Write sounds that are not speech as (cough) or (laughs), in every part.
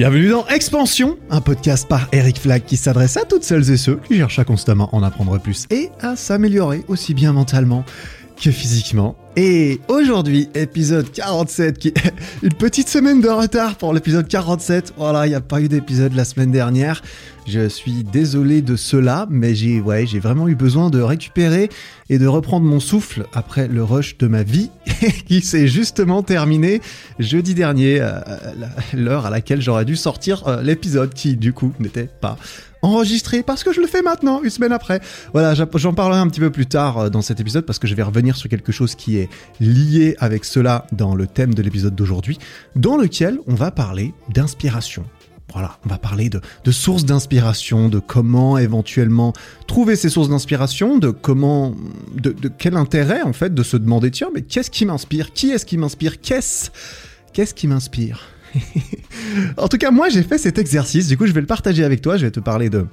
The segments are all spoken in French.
Bienvenue dans Expansion, un podcast par Eric Flack qui s'adresse à toutes celles et ceux qui cherchent à constamment en apprendre plus et à s'améliorer aussi bien mentalement que physiquement. Et aujourd'hui, épisode 47, qui (laughs) une petite semaine de retard pour l'épisode 47. Voilà, il n'y a pas eu d'épisode la semaine dernière. Je suis désolé de cela, mais j'ai ouais, vraiment eu besoin de récupérer et de reprendre mon souffle après le rush de ma vie (laughs) qui s'est justement terminé jeudi dernier, euh, l'heure à laquelle j'aurais dû sortir euh, l'épisode qui du coup n'était pas enregistré parce que je le fais maintenant, une semaine après. Voilà, j'en parlerai un petit peu plus tard euh, dans cet épisode parce que je vais revenir sur quelque chose qui est lié avec cela dans le thème de l'épisode d'aujourd'hui, dans lequel on va parler d'inspiration. Voilà, on va parler de, sources d'inspiration, de comment éventuellement trouver ces sources d'inspiration, de comment, de, quel intérêt en fait de se demander tiens mais qu'est-ce qui m'inspire, qui est-ce qui m'inspire, qu'est-ce qui m'inspire? (laughs) en tout cas moi j'ai fait cet exercice, du coup je vais le partager avec toi, je vais te parler de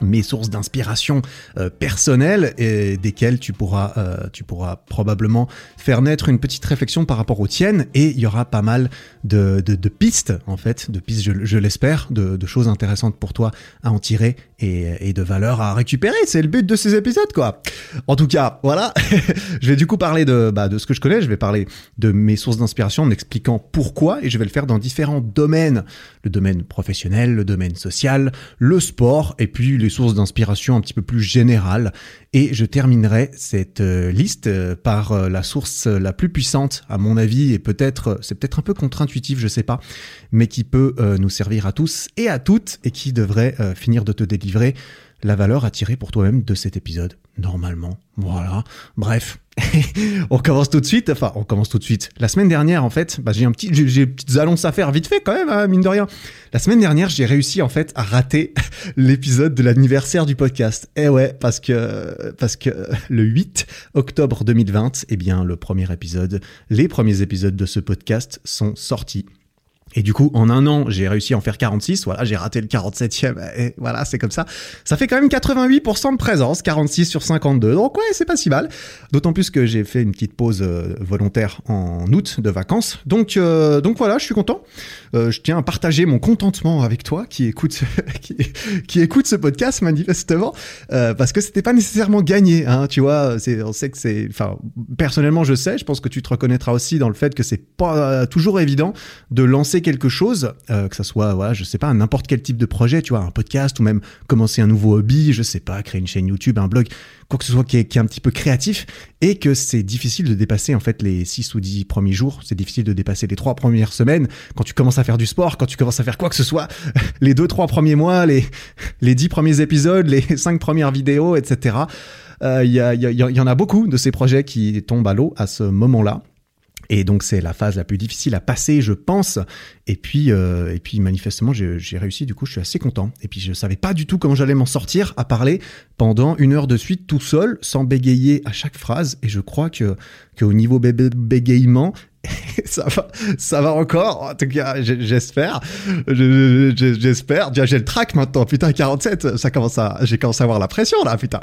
mes sources d'inspiration euh, personnelles et desquelles tu pourras, euh, tu pourras probablement faire naître une petite réflexion par rapport aux tiennes et il y aura pas mal de, de, pistes en fait, de pistes je, l'espère, de, de, choses intéressantes pour toi à en tirer et, et de valeur à récupérer. C'est le but de ces épisodes quoi. En tout cas, voilà, (laughs) je vais du coup parler de, bah, de ce que je connais, je vais parler de mes sources d'inspiration en expliquant pourquoi et je vais le faire dans différents domaines. Le domaine professionnel, le domaine social, le sport et puis les sources d'inspiration un petit peu plus générales. Et je terminerai cette euh, liste euh, par euh, la source la plus puissante, à mon avis, et peut-être, c'est peut-être un peu contre-intuitif, je sais pas, mais qui peut nous servir à tous et à toutes, et qui devrait finir de te délivrer la valeur à tirer pour toi-même de cet épisode, normalement. Voilà. Bref, (laughs) on commence tout de suite. Enfin, on commence tout de suite. La semaine dernière, en fait, bah, j'ai un petit, j'ai petites annonces à faire vite fait quand même, hein, mine de rien. La semaine dernière, j'ai réussi en fait à rater (laughs) l'épisode de l'anniversaire du podcast. Eh ouais, parce que parce que le 8 octobre 2020, eh bien, le premier épisode, les premiers épisodes de ce podcast sont sortis. Et du coup, en un an, j'ai réussi à en faire 46. Voilà, j'ai raté le 47e. Et voilà, c'est comme ça. Ça fait quand même 88% de présence, 46 sur 52. Donc ouais, c'est pas si mal. D'autant plus que j'ai fait une petite pause euh, volontaire en août de vacances. Donc euh, donc voilà, je suis content. Euh, je tiens à partager mon contentement avec toi qui écoute (laughs) qui, qui, écoute ce podcast manifestement parce que c'était pas nécessairement gagné. Hein, tu vois, on sait que c'est. Enfin, personnellement, je sais. Je pense que tu te reconnaîtras aussi dans le fait que c'est pas toujours évident de lancer quelque chose, euh, que ça soit, voilà, je sais pas, n'importe quel type de projet, tu vois, un podcast ou même commencer un nouveau hobby, je sais pas, créer une chaîne YouTube, un blog, quoi que ce soit qui est, un petit peu créatif, et que c'est difficile de dépasser en fait les 6 ou 10 premiers jours, c'est difficile de dépasser les 3 premières semaines, quand tu commences à faire du sport, quand tu commences à faire quoi que ce soit, (laughs) les 2-3 premiers mois, les, les 10 premiers épisodes, les (laughs) 5 premières vidéos, etc. Il y, y, y en a beaucoup de ces projets qui tombent à l'eau à ce moment-là. Et donc c'est la phase la plus difficile à passer, je pense. Et puis, euh, et puis manifestement, j'ai réussi. Du coup, je suis assez content. Et puis je savais pas du tout comment j'allais m'en sortir à parler pendant une heure de suite tout seul, sans bégayer à chaque phrase. Et je crois que qu'au niveau bégayement, (laughs) ça va, ça va encore. En tout cas, j'espère. J'espère. Déjà, j'ai le track maintenant. Putain, 47, ça commence à, j'ai commencé à avoir la pression là, putain.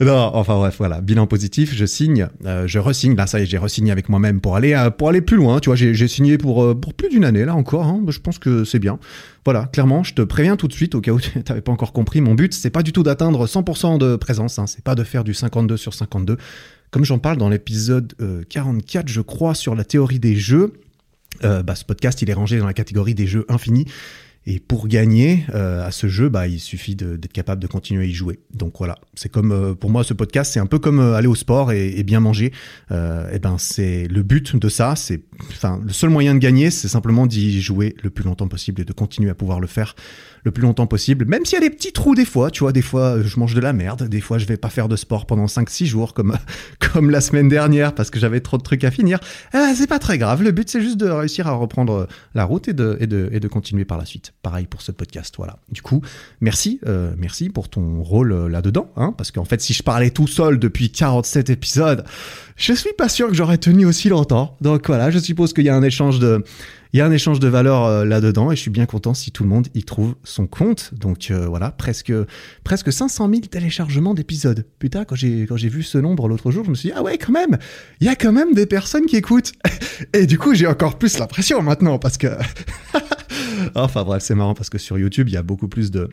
Non, enfin bref, voilà. Bilan positif, je signe, euh, je resigne. Là, ça y est, j'ai resigné avec moi-même pour aller, euh, pour aller plus loin. Tu vois, j'ai signé pour, euh, pour plus d'une année là encore. Hein. Je pense que c'est bien. Voilà, clairement, je te préviens tout de suite au cas où tu n'avais pas encore compris. Mon but, c'est pas du tout d'atteindre 100% de présence. Hein. C'est pas de faire du 52 sur 52 comme j'en parle dans l'épisode 44, euh, je crois, sur la théorie des jeux, euh, bah, ce podcast, il est rangé dans la catégorie des jeux infinis. Et pour gagner euh, à ce jeu, bah, il suffit d'être capable de continuer à y jouer. Donc voilà, c'est comme pour moi ce podcast, c'est un peu comme aller au sport et, bien manger. et ben c'est le but de ça. C'est enfin le seul moyen de gagner, c'est simplement d'y jouer le plus longtemps possible et de continuer à pouvoir le faire le plus longtemps possible, même s'il y a des petits trous des fois, tu vois, des fois je mange de la merde, des fois je vais pas faire de sport pendant 5-6 jours comme, (laughs) comme la semaine dernière parce que j'avais trop de trucs à finir, eh, c'est pas très grave, le but c'est juste de réussir à reprendre la route et de, et de, et de continuer par la suite. Pareil pour ce podcast, voilà. Du coup, merci, euh, merci pour ton rôle euh, là-dedans, hein, parce qu'en fait si je parlais tout seul depuis 47 épisodes, je suis pas sûr que j'aurais tenu aussi longtemps. Donc voilà, je suppose qu'il y a un échange de il y a un échange de valeurs euh, là-dedans et je suis bien content si tout le monde y trouve son compte. Donc euh, voilà, presque presque 500 000 téléchargements d'épisodes. Putain, quand j'ai quand j'ai vu ce nombre l'autre jour, je me suis dit ah ouais quand même, il y a quand même des personnes qui écoutent. Et du coup, j'ai encore plus la pression maintenant parce que (laughs) enfin bref, c'est marrant parce que sur YouTube, il y a beaucoup plus de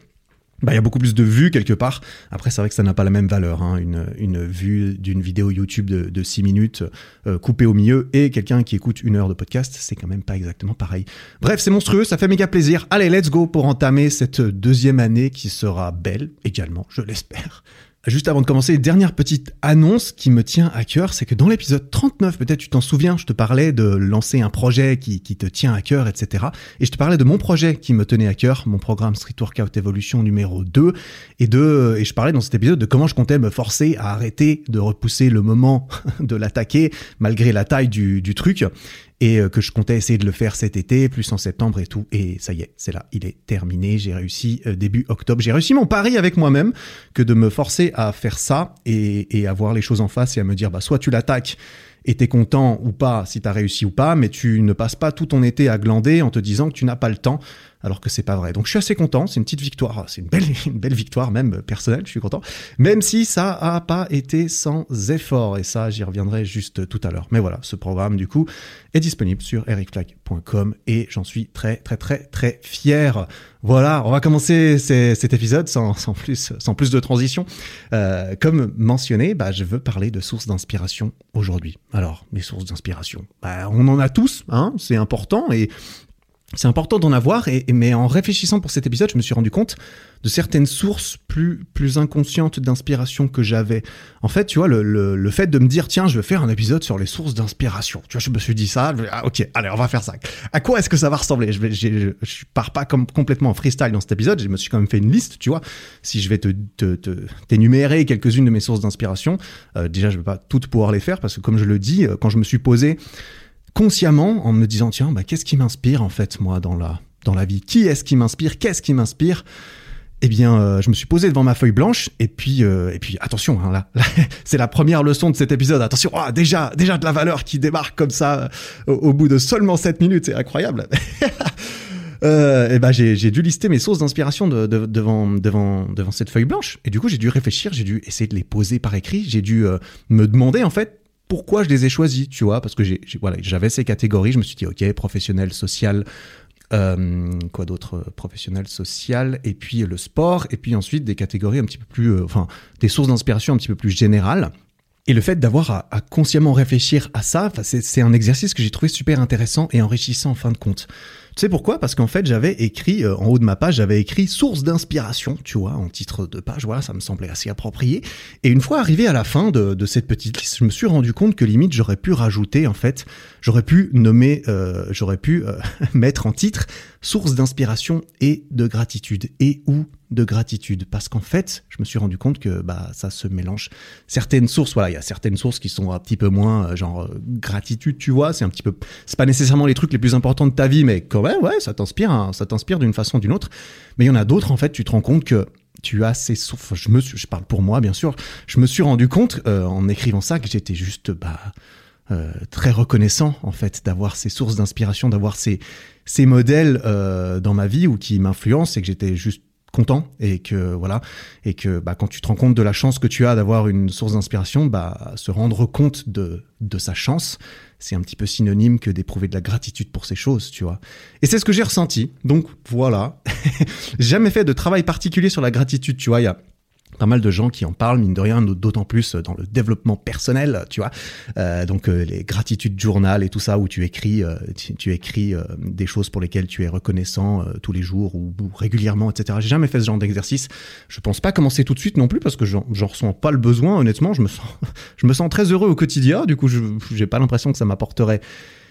bah, il y a beaucoup plus de vues quelque part. Après, c'est vrai que ça n'a pas la même valeur. Hein. Une, une, vue d'une vidéo YouTube de, de 6 minutes euh, coupée au milieu et quelqu'un qui écoute une heure de podcast, c'est quand même pas exactement pareil. Bref, c'est monstrueux, ça fait méga plaisir. Allez, let's go pour entamer cette deuxième année qui sera belle également, je l'espère. Juste avant de commencer, dernière petite annonce qui me tient à cœur, c'est que dans l'épisode 39, peut-être tu t'en souviens, je te parlais de lancer un projet qui, te tient à cœur, etc. Et je te parlais de mon projet qui me tenait à cœur, mon programme Street Workout Evolution numéro 2, et de, et je parlais dans cet épisode de comment je comptais me forcer à arrêter de repousser le moment (laughs) de l'attaquer, malgré la taille du truc et euh, que je comptais essayer de le faire cet été, plus en septembre et tout. Et ça y est, c'est là, il est terminé. J'ai réussi euh, début octobre. J'ai réussi mon pari avec moi-même que de me forcer à faire ça et, à voir les choses en face et à me dire, bah, soit tu l'attaques et t'es content ou pas si t'as réussi ou pas, mais tu ne passes pas tout ton été à glander en te disant que tu n'as pas le temps alors que c'est pas vrai. Donc je suis assez content, c'est une petite victoire, c'est une belle, (laughs) une belle victoire même personnelle, je suis content, même si ça a pas été sans effort, et ça j'y reviendrai juste tout à l'heure. Mais voilà, ce programme du coup est disponible sur ericflag.com et j'en suis très très très très fier. Voilà, on va commencer cet épisode sans, sans, plus, sans plus de transition. Euh, comme mentionné, bah, je veux parler de sources d'inspiration aujourd'hui. Alors, mes sources d'inspiration, bah, on en a tous, hein, c'est important, et c'est important d'en avoir, et, mais en réfléchissant pour cet épisode, je me suis rendu compte de certaines sources plus, plus inconscientes d'inspiration que j'avais. En fait, tu vois, le, le, fait de me dire, tiens, je vais faire un épisode sur les sources d'inspiration. Tu vois, je me suis dit ça, ah, ok, allez, on va faire ça. À quoi est-ce que ça va ressembler? Je, vais, je, je, pars pas comme complètement en freestyle dans cet épisode, je me suis quand même fait une liste, tu vois. Si je vais te, te, t'énumérer quelques-unes de mes sources d'inspiration, euh, déjà, je vais pas toutes pouvoir les faire, parce que comme je le dis, euh, quand je me suis posé consciemment en me disant tiens bah, qu'est-ce qui m'inspire en fait moi dans la dans la vie? Qui est-ce qui m'inspire? Qu'est-ce qui m'inspire? Eh bien, euh, je me suis posé devant ma feuille blanche et puis euh, et puis attention, hein, là, (laughs) c'est la première leçon de cet épisode. Attention, oh, déjà déjà de la valeur qui démarque comme ça euh, au, bout de seulement 7 minutes, c'est incroyable. (laughs) euh, et ben j'ai dû lister mes sources d'inspiration de, de, devant devant devant cette feuille blanche et du coup j'ai dû réfléchir, j'ai dû essayer de les poser par écrit, j'ai dû me demander en fait pourquoi je les ai choisis, tu vois, parce que j'ai, voilà, j'avais ces catégories, je me suis dit, ok, professionnel, social, euh, quoi d'autre, professionnel, social, et puis le sport, et puis ensuite des catégories un petit peu plus, euh, enfin, des sources d'inspiration un petit peu plus générales. Et le fait d'avoir à, à, consciemment réfléchir à ça, c'est un exercice que j'ai trouvé super intéressant et enrichissant en fin de compte. Tu sais pourquoi? Parce qu'en fait, j'avais écrit, euh, en haut de ma page, j'avais écrit source d'inspiration, tu vois, en titre de page, voilà, ça me semblait assez approprié. Et une fois arrivé à la fin de, de cette petite liste, je me suis rendu compte que limite, j'aurais pu rajouter, en fait, j'aurais pu nommer, euh, j'aurais pu euh, (laughs) mettre en titre source d'inspiration et de gratitude, et ou de gratitude parce qu'en fait, je me suis rendu compte que bah ça se mélange. Certaines sources, voilà, il y a certaines sources qui sont un petit peu moins euh, genre euh, gratitude, tu vois, c'est un petit peu c'est pas nécessairement les trucs les plus importants de ta vie mais quand même ouais, ça t'inspire ça t'inspire d'une façon ou d'une autre. Mais il y en a d'autres en fait, tu te rends compte que tu as ces sources, je me je parle pour moi bien sûr, je me suis rendu compte euh, en écrivant ça que j'étais juste bah euh, très reconnaissant en fait d'avoir ces sources d'inspiration, d'avoir ces ces modèles euh, dans ma vie ou qui m'influencent et que j'étais juste content et que voilà et que bah, quand tu te rends compte de la chance que tu as d'avoir une source d'inspiration bah se rendre compte de de sa chance c'est un petit peu synonyme que d'éprouver de la gratitude pour ces choses tu vois. Et c'est ce que j'ai ressenti. Donc voilà. (laughs) Jamais fait de travail particulier sur la gratitude tu vois. Il y a pas mal de gens qui en parlent, mine de rien, d'autant plus dans le développement personnel, tu vois. Euh, donc euh, les gratitudes journal et tout ça où tu écris, euh, tu, écris euh, des choses pour lesquelles tu es reconnaissant euh, tous les jours ou, ou régulièrement, etc. J'ai jamais fait ce genre d'exercice. Je pense pas commencer tout de suite non plus parce que j'en ressens pas le besoin. Honnêtement, je me sens, (laughs) je me sens très heureux au quotidien. Du coup, je j'ai pas l'impression que ça m'apporterait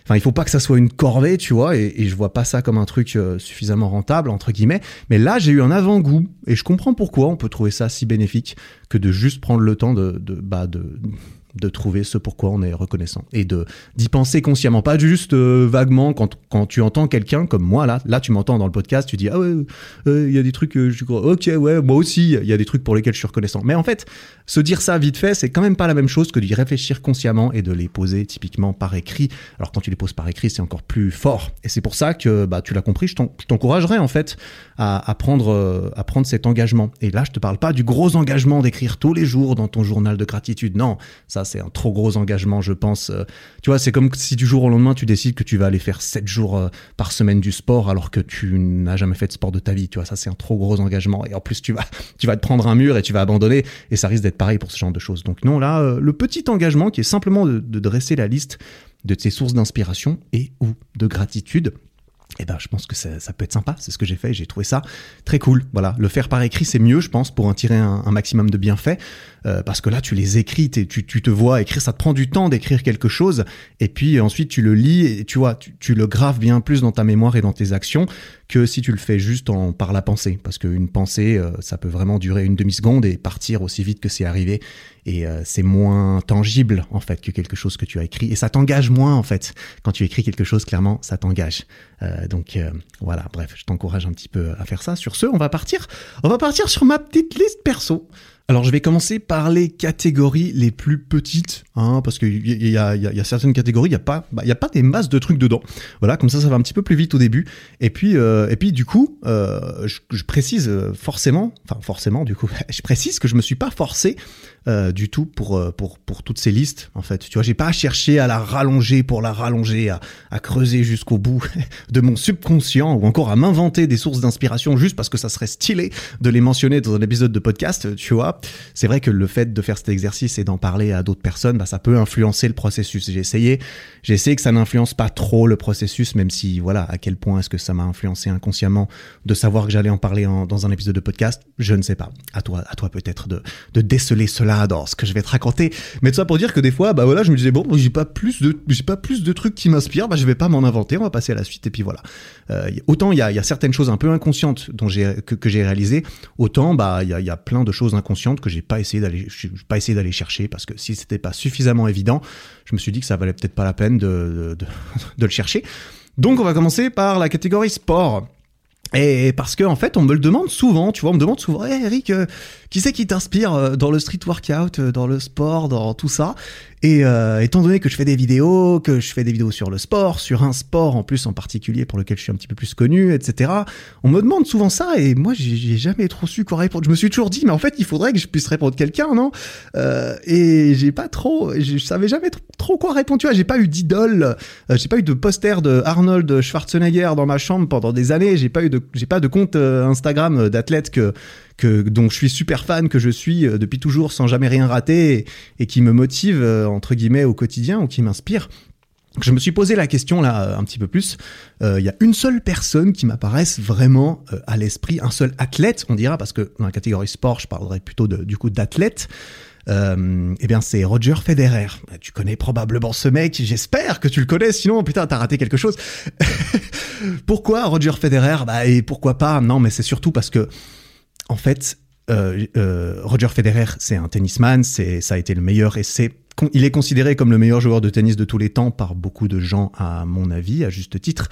Enfin, il faut pas que ça soit une corvée, tu vois, et, je vois pas ça comme un truc euh, suffisamment rentable entre guillemets. Mais là, j'ai eu un avant-goût et je comprends pourquoi on peut trouver ça si bénéfique que de juste prendre le temps de bah de de trouver ce pourquoi on est reconnaissant et de d'y penser consciemment, pas juste euh, vaguement quand, quand tu entends quelqu'un comme moi là, là tu m'entends dans le podcast, tu dis ah ouais, euh, il y a des trucs que je ok ouais, moi aussi, il y a des trucs pour lesquels je suis reconnaissant. Mais en fait, se dire ça vite fait, c'est quand même pas la même chose que d'y réfléchir consciemment et de les poser typiquement par écrit. Alors quand tu les poses par écrit, c'est encore plus fort. Et c'est pour ça que bah tu l'as compris, je t'encouragerais en fait à, à prendre euh, à prendre cet engagement. Et là, je te parle pas du gros engagement d'écrire tous les jours dans ton journal de gratitude. Non, ça c'est un trop gros engagement, je pense. Euh, tu vois, c'est comme si du jour au lendemain, tu décides que tu vas aller faire 7 jours euh, par semaine du sport alors que tu n'as jamais fait de sport de ta vie. Tu vois, ça, c'est un trop gros engagement. Et en plus, tu vas, (laughs) tu vas te prendre un mur et tu vas abandonner. Et ça risque d'être pareil pour ce genre de choses. Donc non, là, euh, le petit engagement qui est simplement de, dresser la liste de tes sources d'inspiration et ou de gratitude eh ben, je pense que ça, peut être sympa. C'est ce que j'ai fait. J'ai trouvé ça très cool. Voilà, le faire par écrit, c'est mieux, je pense, pour en tirer un maximum de bienfaits. Euh, parce que là, tu les écris, tu, tu te vois écrire. Ça te prend du temps d'écrire quelque chose, et puis ensuite tu le lis et tu vois, tu, tu, le graves bien plus dans ta mémoire et dans tes actions que si tu le fais juste en par la pensée. Parce qu'une pensée, euh, ça peut vraiment durer une demi seconde et partir aussi vite que c'est arrivé. Et euh, c'est moins tangible en fait que quelque chose que tu as écrit. Et ça t'engage moins en fait. Quand tu écris quelque chose, clairement, ça t'engage. Donc voilà, bref, je t'encourage un petit peu à faire ça. Sur ce, on va partir. On va partir sur ma petite liste perso. Alors je vais commencer par les catégories les plus petites, hein, parce qu'il y, y, a, y a certaines catégories, il n'y a, pas, bah, y a pas des masses de trucs dedans. Voilà, comme ça ça va un petit peu plus vite au début. Et puis, euh, et puis du coup, euh, je, précise forcément, enfin forcément du coup, (laughs) je précise que je me suis pas forcé euh, du tout pour, euh, pour, pour toutes ces listes, en fait. Tu vois, j'ai pas cherché à la rallonger pour la rallonger, à, à creuser jusqu'au bout (laughs) de mon subconscient ou encore à m'inventer des sources d'inspiration juste parce que ça serait stylé de les mentionner dans un épisode de podcast, tu vois. C'est vrai que le fait de faire cet exercice et d'en parler à d'autres personnes, bah, ça peut influencer le processus. J'ai essayé, j'ai essayé que ça n'influence pas trop le processus, même si, voilà, à quel point est-ce que ça m'a influencé inconsciemment de savoir que j'allais en parler dans un épisode de podcast, je ne sais pas. À toi, à toi peut-être de, de déceler cela dans ce que je vais te raconter. Mais tout ça pour dire que des fois, bah voilà, je me disais bon, j'ai pas plus de, j'ai pas plus de trucs qui m'inspirent, bah je vais pas m'en inventer, on va passer à la suite et puis voilà. Euh, autant il y a, certaines choses un peu inconscientes que, j'ai réalisé, autant bah il y a, y a, plein de choses inconscientes que j'ai pas essayé d'aller, pas essayé d'aller chercher parce que si c'était pas suffisamment évident, je me suis dit que ça valait peut-être pas la peine de, (laughs) le chercher. Donc on va commencer par la catégorie sport. Et parce que en fait, on me le demande souvent, tu vois, on me demande souvent, hey Eric, euh, qui c'est qui t'inspire euh, dans le street workout, euh, dans le sport, dans tout ça? Et euh, étant donné que je fais des vidéos, que je fais des vidéos sur le sport, sur un sport en plus en particulier pour lequel je suis un petit peu plus connu, etc. On me demande souvent ça et moi j'ai jamais trop su quoi répondre. Je me suis toujours dit, mais en fait, il faudrait que je puisse répondre quelqu'un, non? Euh, Et j'ai pas trop, je savais jamais trop quoi répondre. Tu vois, j'ai pas eu d'idole, j'ai pas eu de poster de Arnold Schwarzenegger dans ma chambre pendant des années. J'ai pas eu de, j'ai pas de compte Instagram d'athlète que que dont je suis super fan, que je suis euh, depuis toujours sans jamais rien rater et, qui me motive euh, entre guillemets au quotidien ou qui m'inspire. Je me suis posé la question là un petit peu plus. Il euh, y a une seule personne qui m'apparaisse vraiment euh, à l'esprit, un seul athlète, on dira, parce que dans la catégorie sport, je parlerai plutôt du coup d'athlète. Euh, eh bien, c'est Roger Federer. Bah, tu connais probablement ce mec. J'espère que tu le connais. Sinon, putain, t'as raté quelque chose. (laughs) pourquoi Roger Federer? Bah, et pourquoi pas? Non, mais c'est surtout parce que en fait, euh, euh, Roger Federer, c'est un tennisman, c'est, ça a été le meilleur et c'est, il est considéré comme le meilleur joueur de tennis de tous les temps par beaucoup de gens, à mon avis, à juste titre.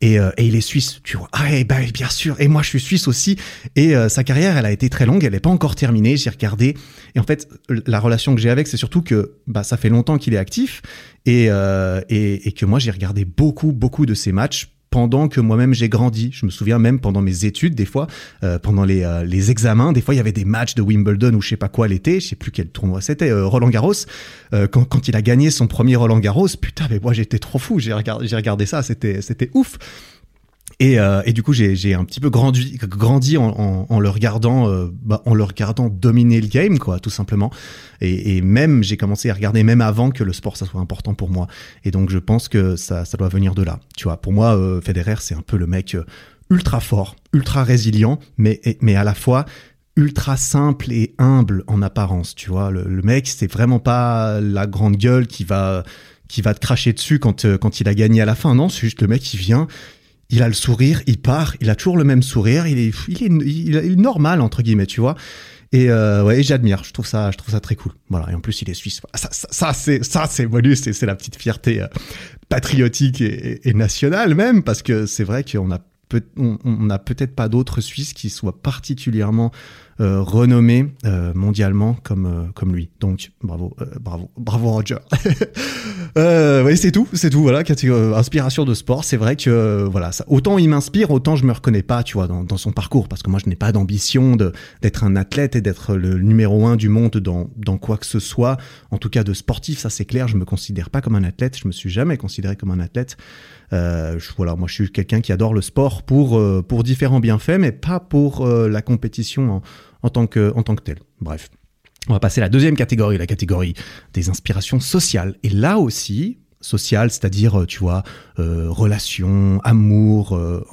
Et, euh, il est suisse, tu vois. Ah, et ben, bien sûr. Et moi, je suis suisse aussi. Et euh, sa carrière, elle a été très longue. Elle n'est pas encore terminée. J'ai regardé. Et en fait, la relation que j'ai avec, c'est surtout que bah, ça fait longtemps qu'il est actif euh, et, et que moi, j'ai regardé beaucoup, beaucoup de ses matchs pendant que moi-même j'ai grandi. Je me souviens même pendant mes études, des fois, euh, pendant les, euh, les examens, des fois il y avait des matchs de Wimbledon ou je sais pas quoi l'été, je sais plus quel tournoi c'était, euh, Roland Garros. Euh, quand, quand il a gagné son premier Roland Garros, putain, mais moi j'étais trop fou. J'ai regardé, regardé ça, c'était ouf. Et, euh, et, du coup, j'ai un petit peu grandi, en, le regardant, euh, bah, en le regardant dominer le game, quoi, tout simplement. Et, même, j'ai commencé à regarder même avant que le sport ça soit important pour moi. Et donc, je pense que ça, doit venir de là. Tu vois, pour moi, euh, Federer, c'est un peu le mec ultra fort, ultra résilient, mais mais à la fois ultra simple et humble en apparence. Tu vois, le, le mec, c'est vraiment pas la grande gueule qui va qui va te cracher dessus quand quand il a gagné à la fin. Non, c'est juste le mec qui vient il a le sourire, il part, il a toujours le même sourire, il est, il est, il est normal entre guillemets, tu vois. Et euh, ouais, j'admire, je trouve ça, je trouve ça très cool. Voilà, et en plus il est suisse. Ça, ça, c'est, ça c'est bonus, c'est, c'est la petite fierté euh, patriotique et, nationale même, parce que c'est vrai qu'on a on n'a peut-être pas d'autres Suisses qui soient particulièrement renommé mondialement comme comme lui. Donc bravo, bravo, bravo Roger. (laughs) oui, c'est tout, c'est tout. Voilà, inspiration de sport. C'est vrai que voilà, ça, autant il m'inspire, autant je me reconnais pas, tu vois, dans, dans son parcours, parce que moi je n'ai pas d'ambition d'être un athlète et d'être le numéro un du monde dans dans quoi que ce soit. En tout cas de sportif, ça c'est clair. Je me considère pas comme un athlète. Je me suis jamais considéré comme un athlète. Euh, voilà, moi je suis quelqu'un qui adore le sport pour euh, pour différents bienfaits, mais pas pour euh, la compétition en, tant que en tant que tel. Bref. On va passer à la deuxième catégorie, la catégorie des inspirations sociales. Et là aussi, social, c'est-à-dire, tu vois, euh, relations, amour, euh,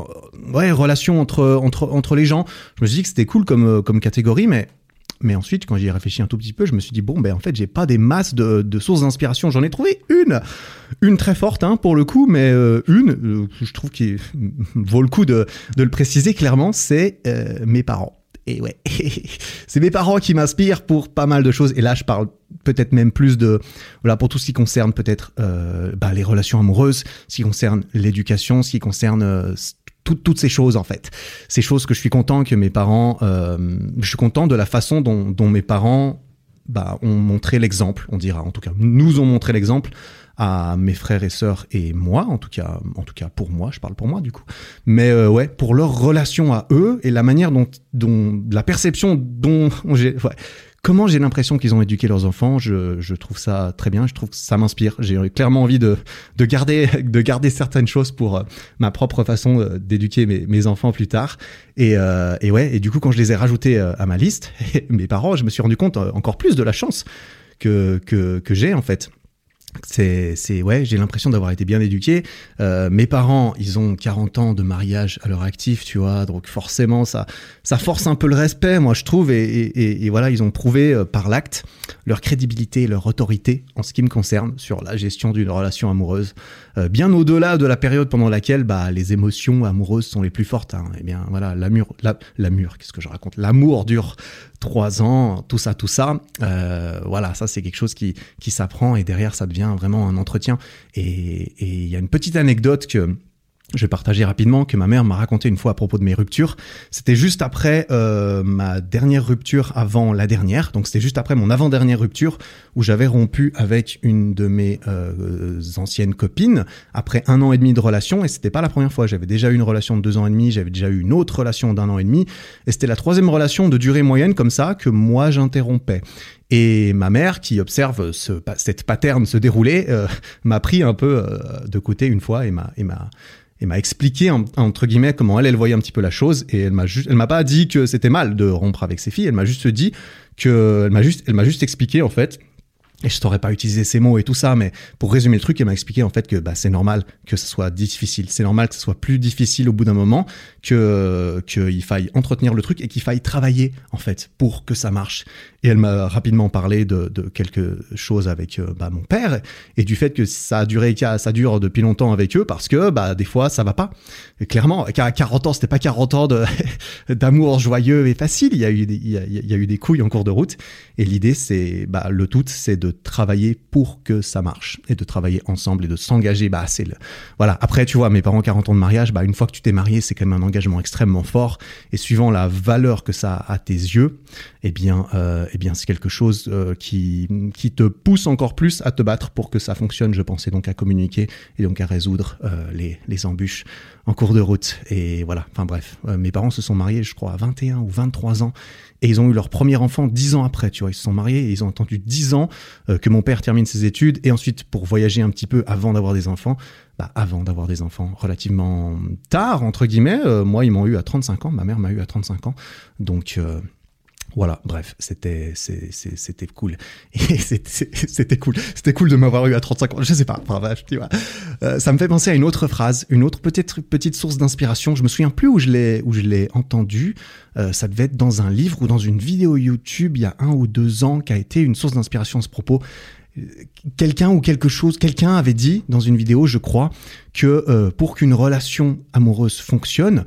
ouais, relations entre, entre, entre les gens. Je me suis dit que c'était cool comme, comme catégorie, mais mais ensuite, quand j'y ai réfléchi un tout petit peu, je me suis dit, bon, ben en fait, j'ai pas des masses de, de sources d'inspiration. J'en ai trouvé une, une très forte, hein, pour le coup, mais euh, une, euh, je trouve qu'il (laughs) vaut le coup de, de le préciser clairement, c'est euh, mes parents. Et ouais, (laughs) c'est mes parents qui m'inspirent pour pas mal de choses. Et là, je parle peut-être même plus de, voilà, pour tout ce qui concerne peut-être bah, les relations amoureuses, ce qui concerne l'éducation, ce qui concerne toutes ces choses en fait. Ces choses que je suis content que mes parents, euh, je suis content de la façon dont, dont mes parents bah, ont montré l'exemple, on dira. En tout cas, nous ont montré l'exemple à mes frères et sœurs et moi, en tout cas, en tout cas pour moi, je parle pour moi du coup. Mais euh, ouais, pour leur relation à eux et la manière dont, dont la perception dont (laughs) j'ai, ouais, comment j'ai l'impression qu'ils ont éduqué leurs enfants. Je, je, trouve ça très bien. Je trouve que ça m'inspire. J'ai clairement envie de, de, garder, (laughs) de garder certaines choses pour euh, ma propre façon euh, d'éduquer mes, mes, enfants plus tard. Et, euh, et, ouais. Et du coup, quand je les ai rajoutés à ma liste, (laughs) mes parents, je me suis rendu compte encore plus de la chance que, que, que j'ai en fait c'est c'est ouais j'ai l'impression d'avoir été bien éduqué. Euh, mes parents ils ont 40 ans de mariage à leur actif tu vois donc forcément ça force un peu le respect moi je trouve et, et, voilà ils ont prouvé euh, par l'acte leur crédibilité leur autorité en ce qui me concerne sur la gestion d'une relation amoureuse euh, bien au-delà de la période pendant laquelle bah les émotions amoureuses sont les plus fortes hein. eh bien voilà l'amour la, l'amour qu'est-ce que je raconte? L'amour dure trois ans, tout ça, tout ça. Euh, voilà, ça c'est quelque chose qui, qui s'apprend et derrière ça devient vraiment un entretien. Et il y a une petite anecdote que je vais partager rapidement que ma mère m'a raconté une fois à propos de mes ruptures. C'était juste après euh, ma dernière rupture avant la dernière, donc c'était juste après mon avant-dernière rupture où j'avais rompu avec une de mes euh, anciennes copines après un an et demi de relation et c'était pas la première fois. J'avais déjà eu une relation de deux ans et demi, j'avais déjà eu une autre relation d'un an et demi et c'était la troisième relation de durée moyenne comme ça que moi j'interrompais. Et ma mère, qui observe ce, cette pattern se dérouler, euh, m'a pris un peu de côté une fois et m'a expliqué entre guillemets comment elle elle voyait un petit peu la chose et elle m'a elle m'a pas dit que c'était mal de rompre avec ses filles elle m'a juste dit que elle m'a juste elle m'a juste expliqué en fait et je saurais pas utiliser ces mots et tout ça, mais pour résumer le truc, elle m'a expliqué en fait que bah, c'est normal que ce soit difficile. C'est normal que ce soit plus difficile au bout d'un moment, que qu'il faille entretenir le truc et qu'il faille travailler en fait pour que ça marche. Et elle m'a rapidement parlé de, de, quelque chose avec euh, bah, mon père et du fait que ça a duré, ça dure depuis longtemps avec eux parce que bah des fois ça va pas. Clairement, à 40 ans, c'était pas 40 ans (laughs) d'amour joyeux et facile. Il y a eu des, il y a eu des couilles en cours de route. Et l'idée, c'est bah le tout, c'est de travailler pour que ça marche et de travailler ensemble et de s'engager. Bah c'est le voilà. Après, tu vois, mes parents 40 ans de mariage, bah une fois que tu t'es marié, c'est quand même un engagement extrêmement fort. Et suivant la valeur que ça a à tes yeux, eh bien euh, eh bien c'est quelque chose euh, qui, qui te pousse encore plus à te battre pour que ça fonctionne, je pensais donc à communiquer et donc à résoudre euh, les, les embûches en cours de route. Et voilà, enfin bref, mes parents se sont mariés, je crois, à 21 ou 23 ans, et ils ont eu leur premier enfant 10 ans après, tu vois, ils se sont mariés et ils ont attendu 10 ans que mon père termine ses études, et ensuite pour voyager un petit peu avant d'avoir des enfants, bah, avant d'avoir des enfants, relativement tard, entre guillemets, moi ils m'ont eu à 35 ans, ma mère m'a eu à 35 ans, donc... Voilà, bref, c'était c'était cool. (laughs) C'était cool. C'était cool de m'avoir eu à 35 ans. Je sais pas, bref, tu vois. Euh, ça me fait penser à une autre phrase, une autre petite petite source d'inspiration. Je me souviens plus où je l'ai où je l'ai entendu. Euh, ça devait être dans un livre ou dans une vidéo YouTube il y a un ou deux ans qui a été une source d'inspiration à ce propos quelqu'un ou quelque chose, quelqu'un avait dit dans une vidéo, je crois, que euh, pour qu'une relation amoureuse fonctionne,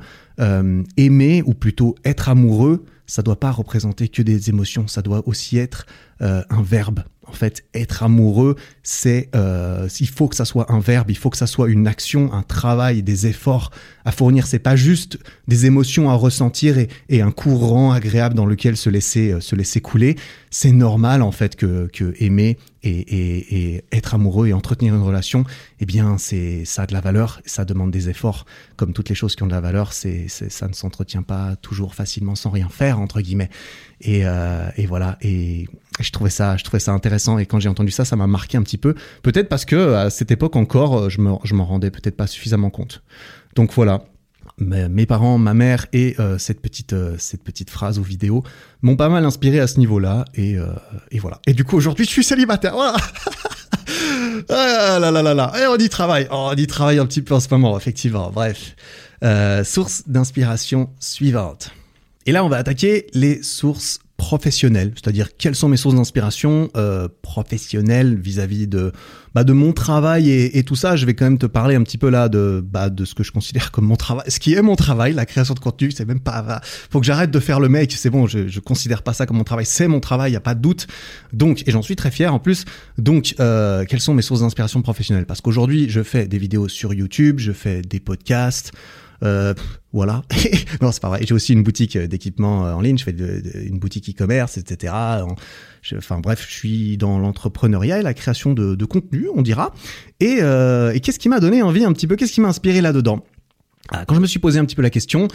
aimer ou plutôt être amoureux, ça doit pas représenter que des émotions, ça doit aussi être euh, un verbe en fait, être amoureux, c'est, euh, il faut que ça soit un verbe, il faut que ça soit une action, un travail, des efforts à fournir. C'est pas juste des émotions à ressentir et, un courant agréable dans lequel se laisser, se laisser couler. C'est normal, en fait, que, que aimer et, et, et, être amoureux et entretenir une relation, eh bien, c'est ça a de la valeur, ça demande des efforts. Comme toutes les choses qui ont de la valeur, c'est ça ne s'entretient pas toujours facilement sans rien faire entre guillemets. Et, euh, et voilà. Et je trouvais ça, je trouvais ça intéressant. Et quand j'ai entendu ça, ça m'a marqué un petit peu. Peut-être parce que à cette époque encore, je me, je m'en rendais peut-être pas suffisamment compte. Donc voilà mes parents, ma mère et euh, cette petite euh, cette petite phrase ou vidéo m'ont pas mal inspiré à ce niveau-là et, euh, et voilà. Et du coup aujourd'hui je suis célibataire. Voilà. (laughs) ah là là là là. Et on y travaille. Oh, on y travaille un petit peu en ce moment effectivement. Bref. source d'inspiration suivante. Et là on va attaquer les sources professionnel, c'est-à-dire quelles sont mes sources d'inspiration professionnelles vis-à-vis de bah, de mon travail et, tout ça. Je vais quand même te parler un petit peu là de bah, de ce que je considère comme mon travail, ce qui est mon travail, la création de contenu. C'est même pas faut que j'arrête de faire le mec. C'est bon, je, je considère pas ça comme mon travail. C'est mon travail, y a pas de doute. Donc et j'en suis très fier en plus. Donc euh, quelles sont mes sources d'inspiration professionnelles? Parce qu'aujourd'hui je fais des vidéos sur YouTube, je fais des podcasts. Euh, voilà. (laughs) non, c'est pas vrai. J'ai aussi une boutique d'équipement euh, en ligne. Je fais une boutique e-commerce, etc. enfin bref, je suis dans l'entrepreneuriat et la création de, de contenu, on dira. Et, euh, et qu'est-ce qui m'a donné envie un petit peu Qu'est-ce qui m'a inspiré là-dedans? Ah, Quand je me suis posé un petit peu la question,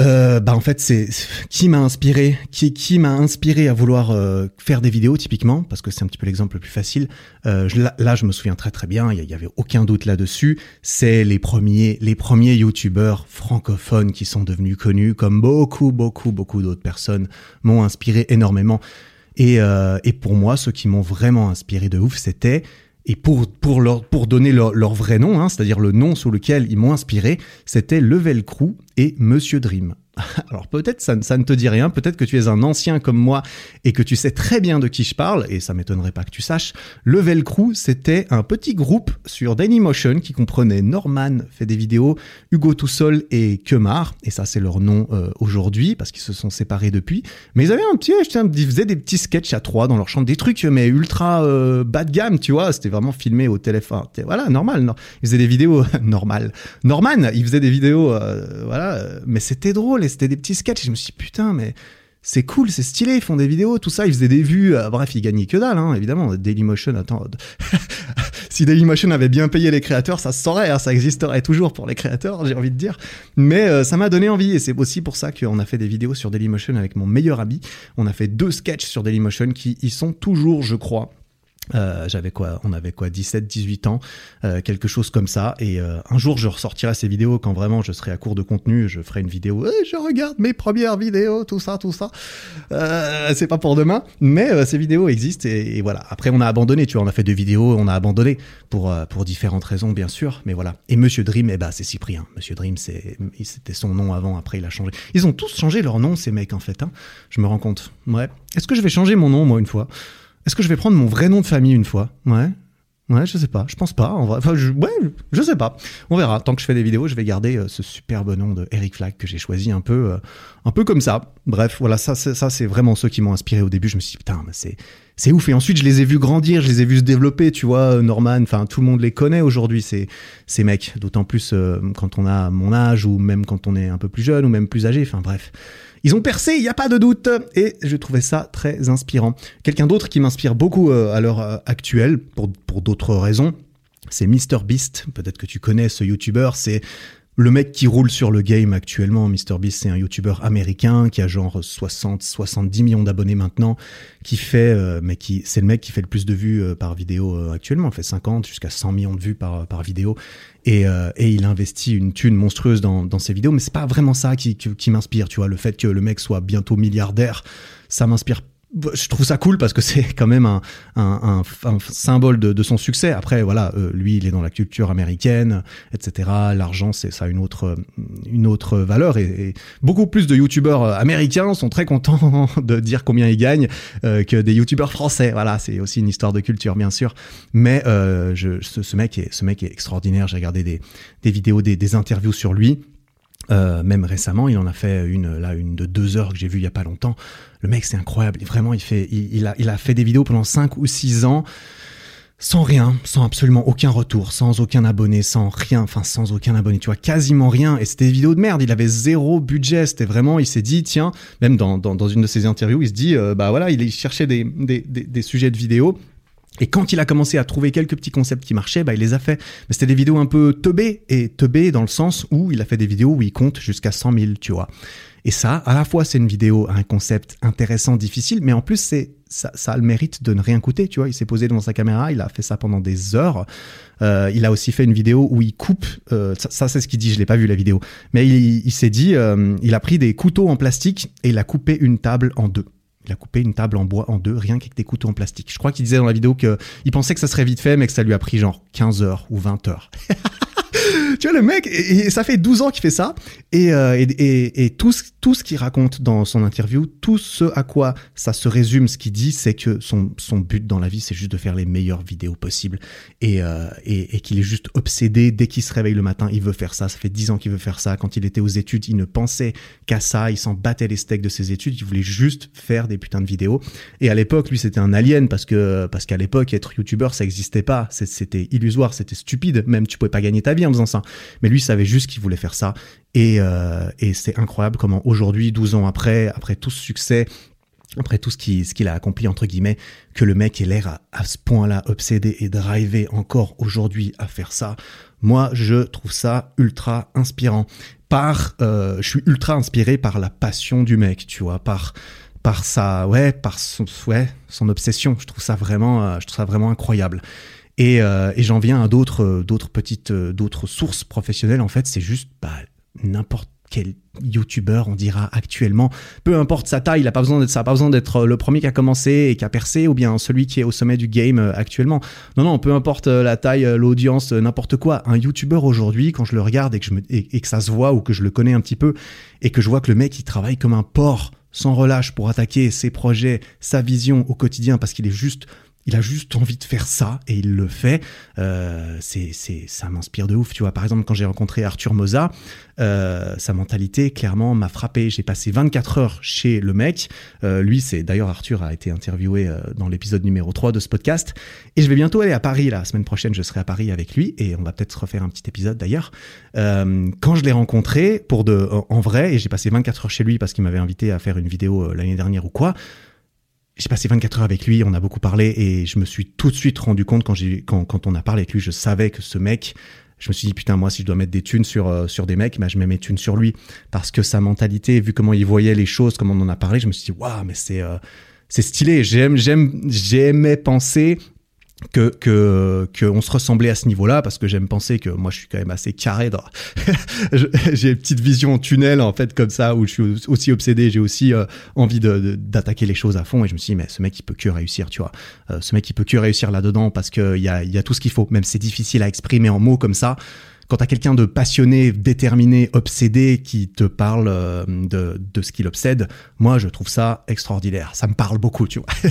euh, bah en fait c'est qui m'a inspiré qui qui m'a inspiré à vouloir euh, faire des vidéos typiquement parce que c'est un petit peu l'exemple le plus facile. Euh, là, je me souviens très très bien il y, avait aucun doute là-dessus. C'est les premiers les premiers youtubeurs francophones qui sont devenus connus comme beaucoup beaucoup beaucoup d'autres personnes m'ont inspiré énormément. Et euh, et pour moi ceux qui m'ont vraiment inspiré de ouf c'était et pour, pour, leur, pour donner leur, vrai nom, hein, c'est-à-dire le nom sous lequel ils m'ont inspiré, c'était Level Crew et Monsieur Dream. (laughs) Alors peut-être ça, ça, ne te dit rien, peut-être que tu es un ancien comme moi et que tu sais très bien de qui je parle, et ça m'étonnerait pas que tu saches. Level Crew, c'était un petit groupe sur Dailymotion qui comprenait Norman, fait des vidéos, Hugo Toussol et Kemar, et ça c'est leur nom euh, aujourd'hui parce qu'ils se sont séparés depuis. Mais ils avaient un petit, ils faisaient des petits sketchs à trois dans leur chambre, des trucs mais ultra euh, bas de gamme, tu vois, c'était vraiment filmé au téléphone. Voilà, normal. Ils faisaient des vidéos (laughs) normales. Norman, il faisait des vidéos, euh, voilà, mais c'était drôle c'était des petits sketchs. Et je me suis dit, putain, mais c'est cool, c'est stylé, ils font des vidéos, tout ça, ils faisaient des vues. Euh, bref, ils gagnaient que dalle, hein, évidemment. Dailymotion, attends. (laughs) si Dailymotion avait bien payé les créateurs, ça se saurait, hein, ça existerait toujours pour les créateurs, j'ai envie de dire. Mais euh, ça m'a donné envie et c'est aussi pour ça qu'on a fait des vidéos sur Dailymotion avec mon meilleur ami. On a fait deux sketchs sur Dailymotion qui y sont toujours, je crois, euh, j'avais quoi On avait quoi 17, 18 ans, euh, quelque chose comme ça. Et euh, un jour, je ressortirai ces vidéos quand vraiment je serai à court de contenu. Je ferai une vidéo. Je regarde mes premières vidéos, tout ça, tout ça. c'est pas pour demain, mais ces vidéos existent et, voilà. Après, on a abandonné. Tu vois, on a fait deux vidéos, on a abandonné pour pour différentes raisons, bien sûr. Mais voilà. Et Monsieur Dream, eh ben, c'est Cyprien. Monsieur Dream, c'est c'était son nom avant. Après, il a changé. Ils ont tous changé leur nom, ces mecs, en fait. Hein. Je me rends compte. Ouais. Est-ce que je vais changer mon nom moi une fois? Est-ce que je vais prendre mon vrai nom de famille une fois? Ouais. Ouais, je sais pas. Je pense pas. Enfin, je, ouais, je sais pas. On verra. Tant que je fais des vidéos, je vais garder euh, ce superbe nom de Eric Flack que j'ai choisi un peu, euh, un peu comme ça. Bref, voilà. Ça, ça, c'est vraiment ceux qui m'ont inspiré au début. Je me suis dit putain, c'est, c'est ouf. Et ensuite, je les ai vus grandir, je les ai vus se développer. Tu vois, Norman. Enfin, tout le monde les connaît aujourd'hui. Ces, ces mecs. D'autant plus euh, quand on a mon âge ou même quand on est un peu plus jeune ou même plus âgé. Enfin, bref. Ils ont percé, il n'y a pas de doute, et je trouvais ça très inspirant. Quelqu'un d'autre qui m'inspire beaucoup euh, à l'heure euh, actuelle, pour, pour d'autres raisons, c'est MrBeast. Peut-être que tu connais ce YouTuber, c'est le mec qui roule sur le game actuellement, MrBeast, c'est un YouTuber américain qui a genre 60, 70 millions d'abonnés maintenant, qui fait, euh, mais qui, c'est le mec qui fait le plus de vues par vidéo actuellement, il fait 50 jusqu'à 100 millions de vues par, par vidéo, et, euh, et, il investit une thune monstrueuse dans, dans ses vidéos, mais c'est pas vraiment ça qui, qui, qui m'inspire, tu vois. Le fait que le mec soit bientôt milliardaire, ça m'inspire je trouve ça cool parce que (laughs) c'est quand même un, un, symbole de, son succès. Après, voilà, euh, lui, il est dans la culture américaine, etc. L'argent, c'est ça une autre, une autre valeur. Et, beaucoup plus de youtubeurs euh, américains sont très contents (laughs) de dire combien ils gagnent euh, que des youtubeurs français. Voilà, c'est aussi une histoire de culture, bien sûr. Mais je, ce, mec est, ce mec est extraordinaire. J'ai regardé des, des vidéos, des, des interviews sur lui même récemment, il en a fait une là une de deux heures que j'ai vu il y a pas longtemps. Le mec, c'est incroyable. Vraiment, il fait, il, a, il a fait des vidéos pendant cinq ou six ans sans rien, sans absolument aucun retour, sans aucun abonné, sans rien, enfin sans aucun abonné, tu vois, quasiment rien. Et c'était des vidéos de merde, il avait zéro budget, c'était vraiment, il s'est dit, tiens, même dans, dans, dans, une de ses interviews, il se dit, euh, bah voilà, il cherchait des, des, des, des sujets de vidéos et quand il a commencé à trouver quelques petits concepts qui marchaient, bah, il les a fait. Mais c'était des vidéos un peu teubées, et teubées dans le sens où il a fait des vidéos où il compte jusqu'à 100 000, tu vois. Et ça, à la fois, c'est une vidéo, un concept intéressant, difficile, mais en plus, c'est ça, ça, a le mérite de ne rien coûter, tu vois. Il s'est posé devant sa caméra, il a fait ça pendant des heures. Euh, il a aussi fait une vidéo où il coupe, euh, ça, c'est ce qu'il dit, je l'ai pas vu la vidéo, mais il, s'est dit, euh, il a pris des couteaux en plastique et il a coupé une table en deux. Il a coupé une table en bois en deux, rien qu'avec des couteaux en plastique. Je crois qu'il disait dans la vidéo qu'il pensait que ça serait vite fait, mais que ça lui a pris genre 15 heures ou 20 heures. (laughs) tu vois, le mec, et, ça fait 12 ans qu'il fait ça, et, euh, et, et, tout, ce, tout ce qu'il raconte dans son interview, tout ce à quoi ça se résume, ce qu'il dit, c'est que son, son but dans la vie, c'est juste de faire les meilleures vidéos possibles, et, euh, et, qu'il est juste obsédé, dès qu'il se réveille le matin, il veut faire ça, ça fait 10 ans qu'il veut faire ça, quand il était aux études, il ne pensait qu'à ça, il s'en battait les steaks de ses études, il voulait juste faire des putains de vidéos, et à l'époque, lui, c'était un alien, parce que parce qu'à l'époque, être youtubeur, ça existait pas, c'était illusoire, c'était stupide, même tu pouvais pas gagner ta vie en faisant ça. Mais lui savait juste qu'il voulait faire ça. Et, euh, c'est incroyable comment aujourd'hui, 12 ans après, après tout ce succès, après tout ce qu'il a accompli entre guillemets, que le mec ait l'air à, à, ce point-là obsédé et drivé encore aujourd'hui à faire ça. Moi, je trouve ça ultra inspirant. Par, euh, je suis ultra inspiré par la passion du mec, tu vois, par par sa ouais, par son ouais, son obsession. Je trouve ça vraiment, euh, je trouve ça vraiment incroyable. Et, euh, et j'en viens à d'autres, euh, d'autres petites, euh, d'autres sources professionnelles. En fait, c'est juste bah, n'importe quel youtubeur on dira actuellement, peu importe sa taille, il a pas besoin d'être, ça a pas besoin d'être le premier qui a commencé et qui a percé ou bien celui qui est au sommet du game actuellement. Non, non, peu importe la taille, l'audience, n'importe quoi. Un youtubeur aujourd'hui, quand je le regarde et, que ça se voit ou que je le connais un petit peu et que je vois que le mec il travaille comme un porc sans relâche pour attaquer ses projets, sa vision au quotidien parce qu'il est juste il a juste envie de faire ça et il le fait. Euh, c'est, c'est, ça m'inspire de ouf. Tu vois, par exemple, quand j'ai rencontré Arthur Moza, euh, sa mentalité clairement m'a frappé. J'ai passé 24 heures chez le mec. Euh, lui, c'est d'ailleurs Arthur a été interviewé euh, dans l'épisode numéro 3 de ce podcast. Et je vais bientôt aller à Paris la semaine prochaine. Je serai à Paris avec lui et on va peut-être refaire un petit épisode d'ailleurs. Euh, quand je l'ai rencontré pour de en vrai et j'ai passé 24 heures chez lui parce qu'il m'avait invité à faire une vidéo euh, l'année dernière ou quoi j'ai passé 24 heures avec lui, on a beaucoup parlé et je me suis tout de suite rendu compte quand j'ai quand, quand on a parlé avec lui, je savais que ce mec, je me suis dit putain moi si je dois mettre des thunes sur euh, sur des mecs, bah, je mets mes thunes sur lui parce que sa mentalité, vu comment il voyait les choses, comment on en a parlé, je me suis dit waouh mais c'est euh, c'est stylé. J'aime j'aime j'aimais penser que que qu'on se ressemblait à ce niveau-là parce que j'aime penser que moi je suis quand même assez carré dans (laughs) j'ai une petite vision tunnel en fait comme ça où je suis aussi obsédé j'ai aussi euh, envie d'attaquer les choses à fond et je me suis dit mais ce mec il peut que réussir tu vois. Euh, ce mec il peut que réussir là-dedans parce que il y a il y a tout ce qu'il faut même c'est difficile à exprimer en mots comme ça quand t'as quelqu'un de passionné, déterminé, obsédé qui te parle euh, de, de ce qu'il obsède, moi je trouve ça extraordinaire. Ça me parle beaucoup, tu vois. (laughs)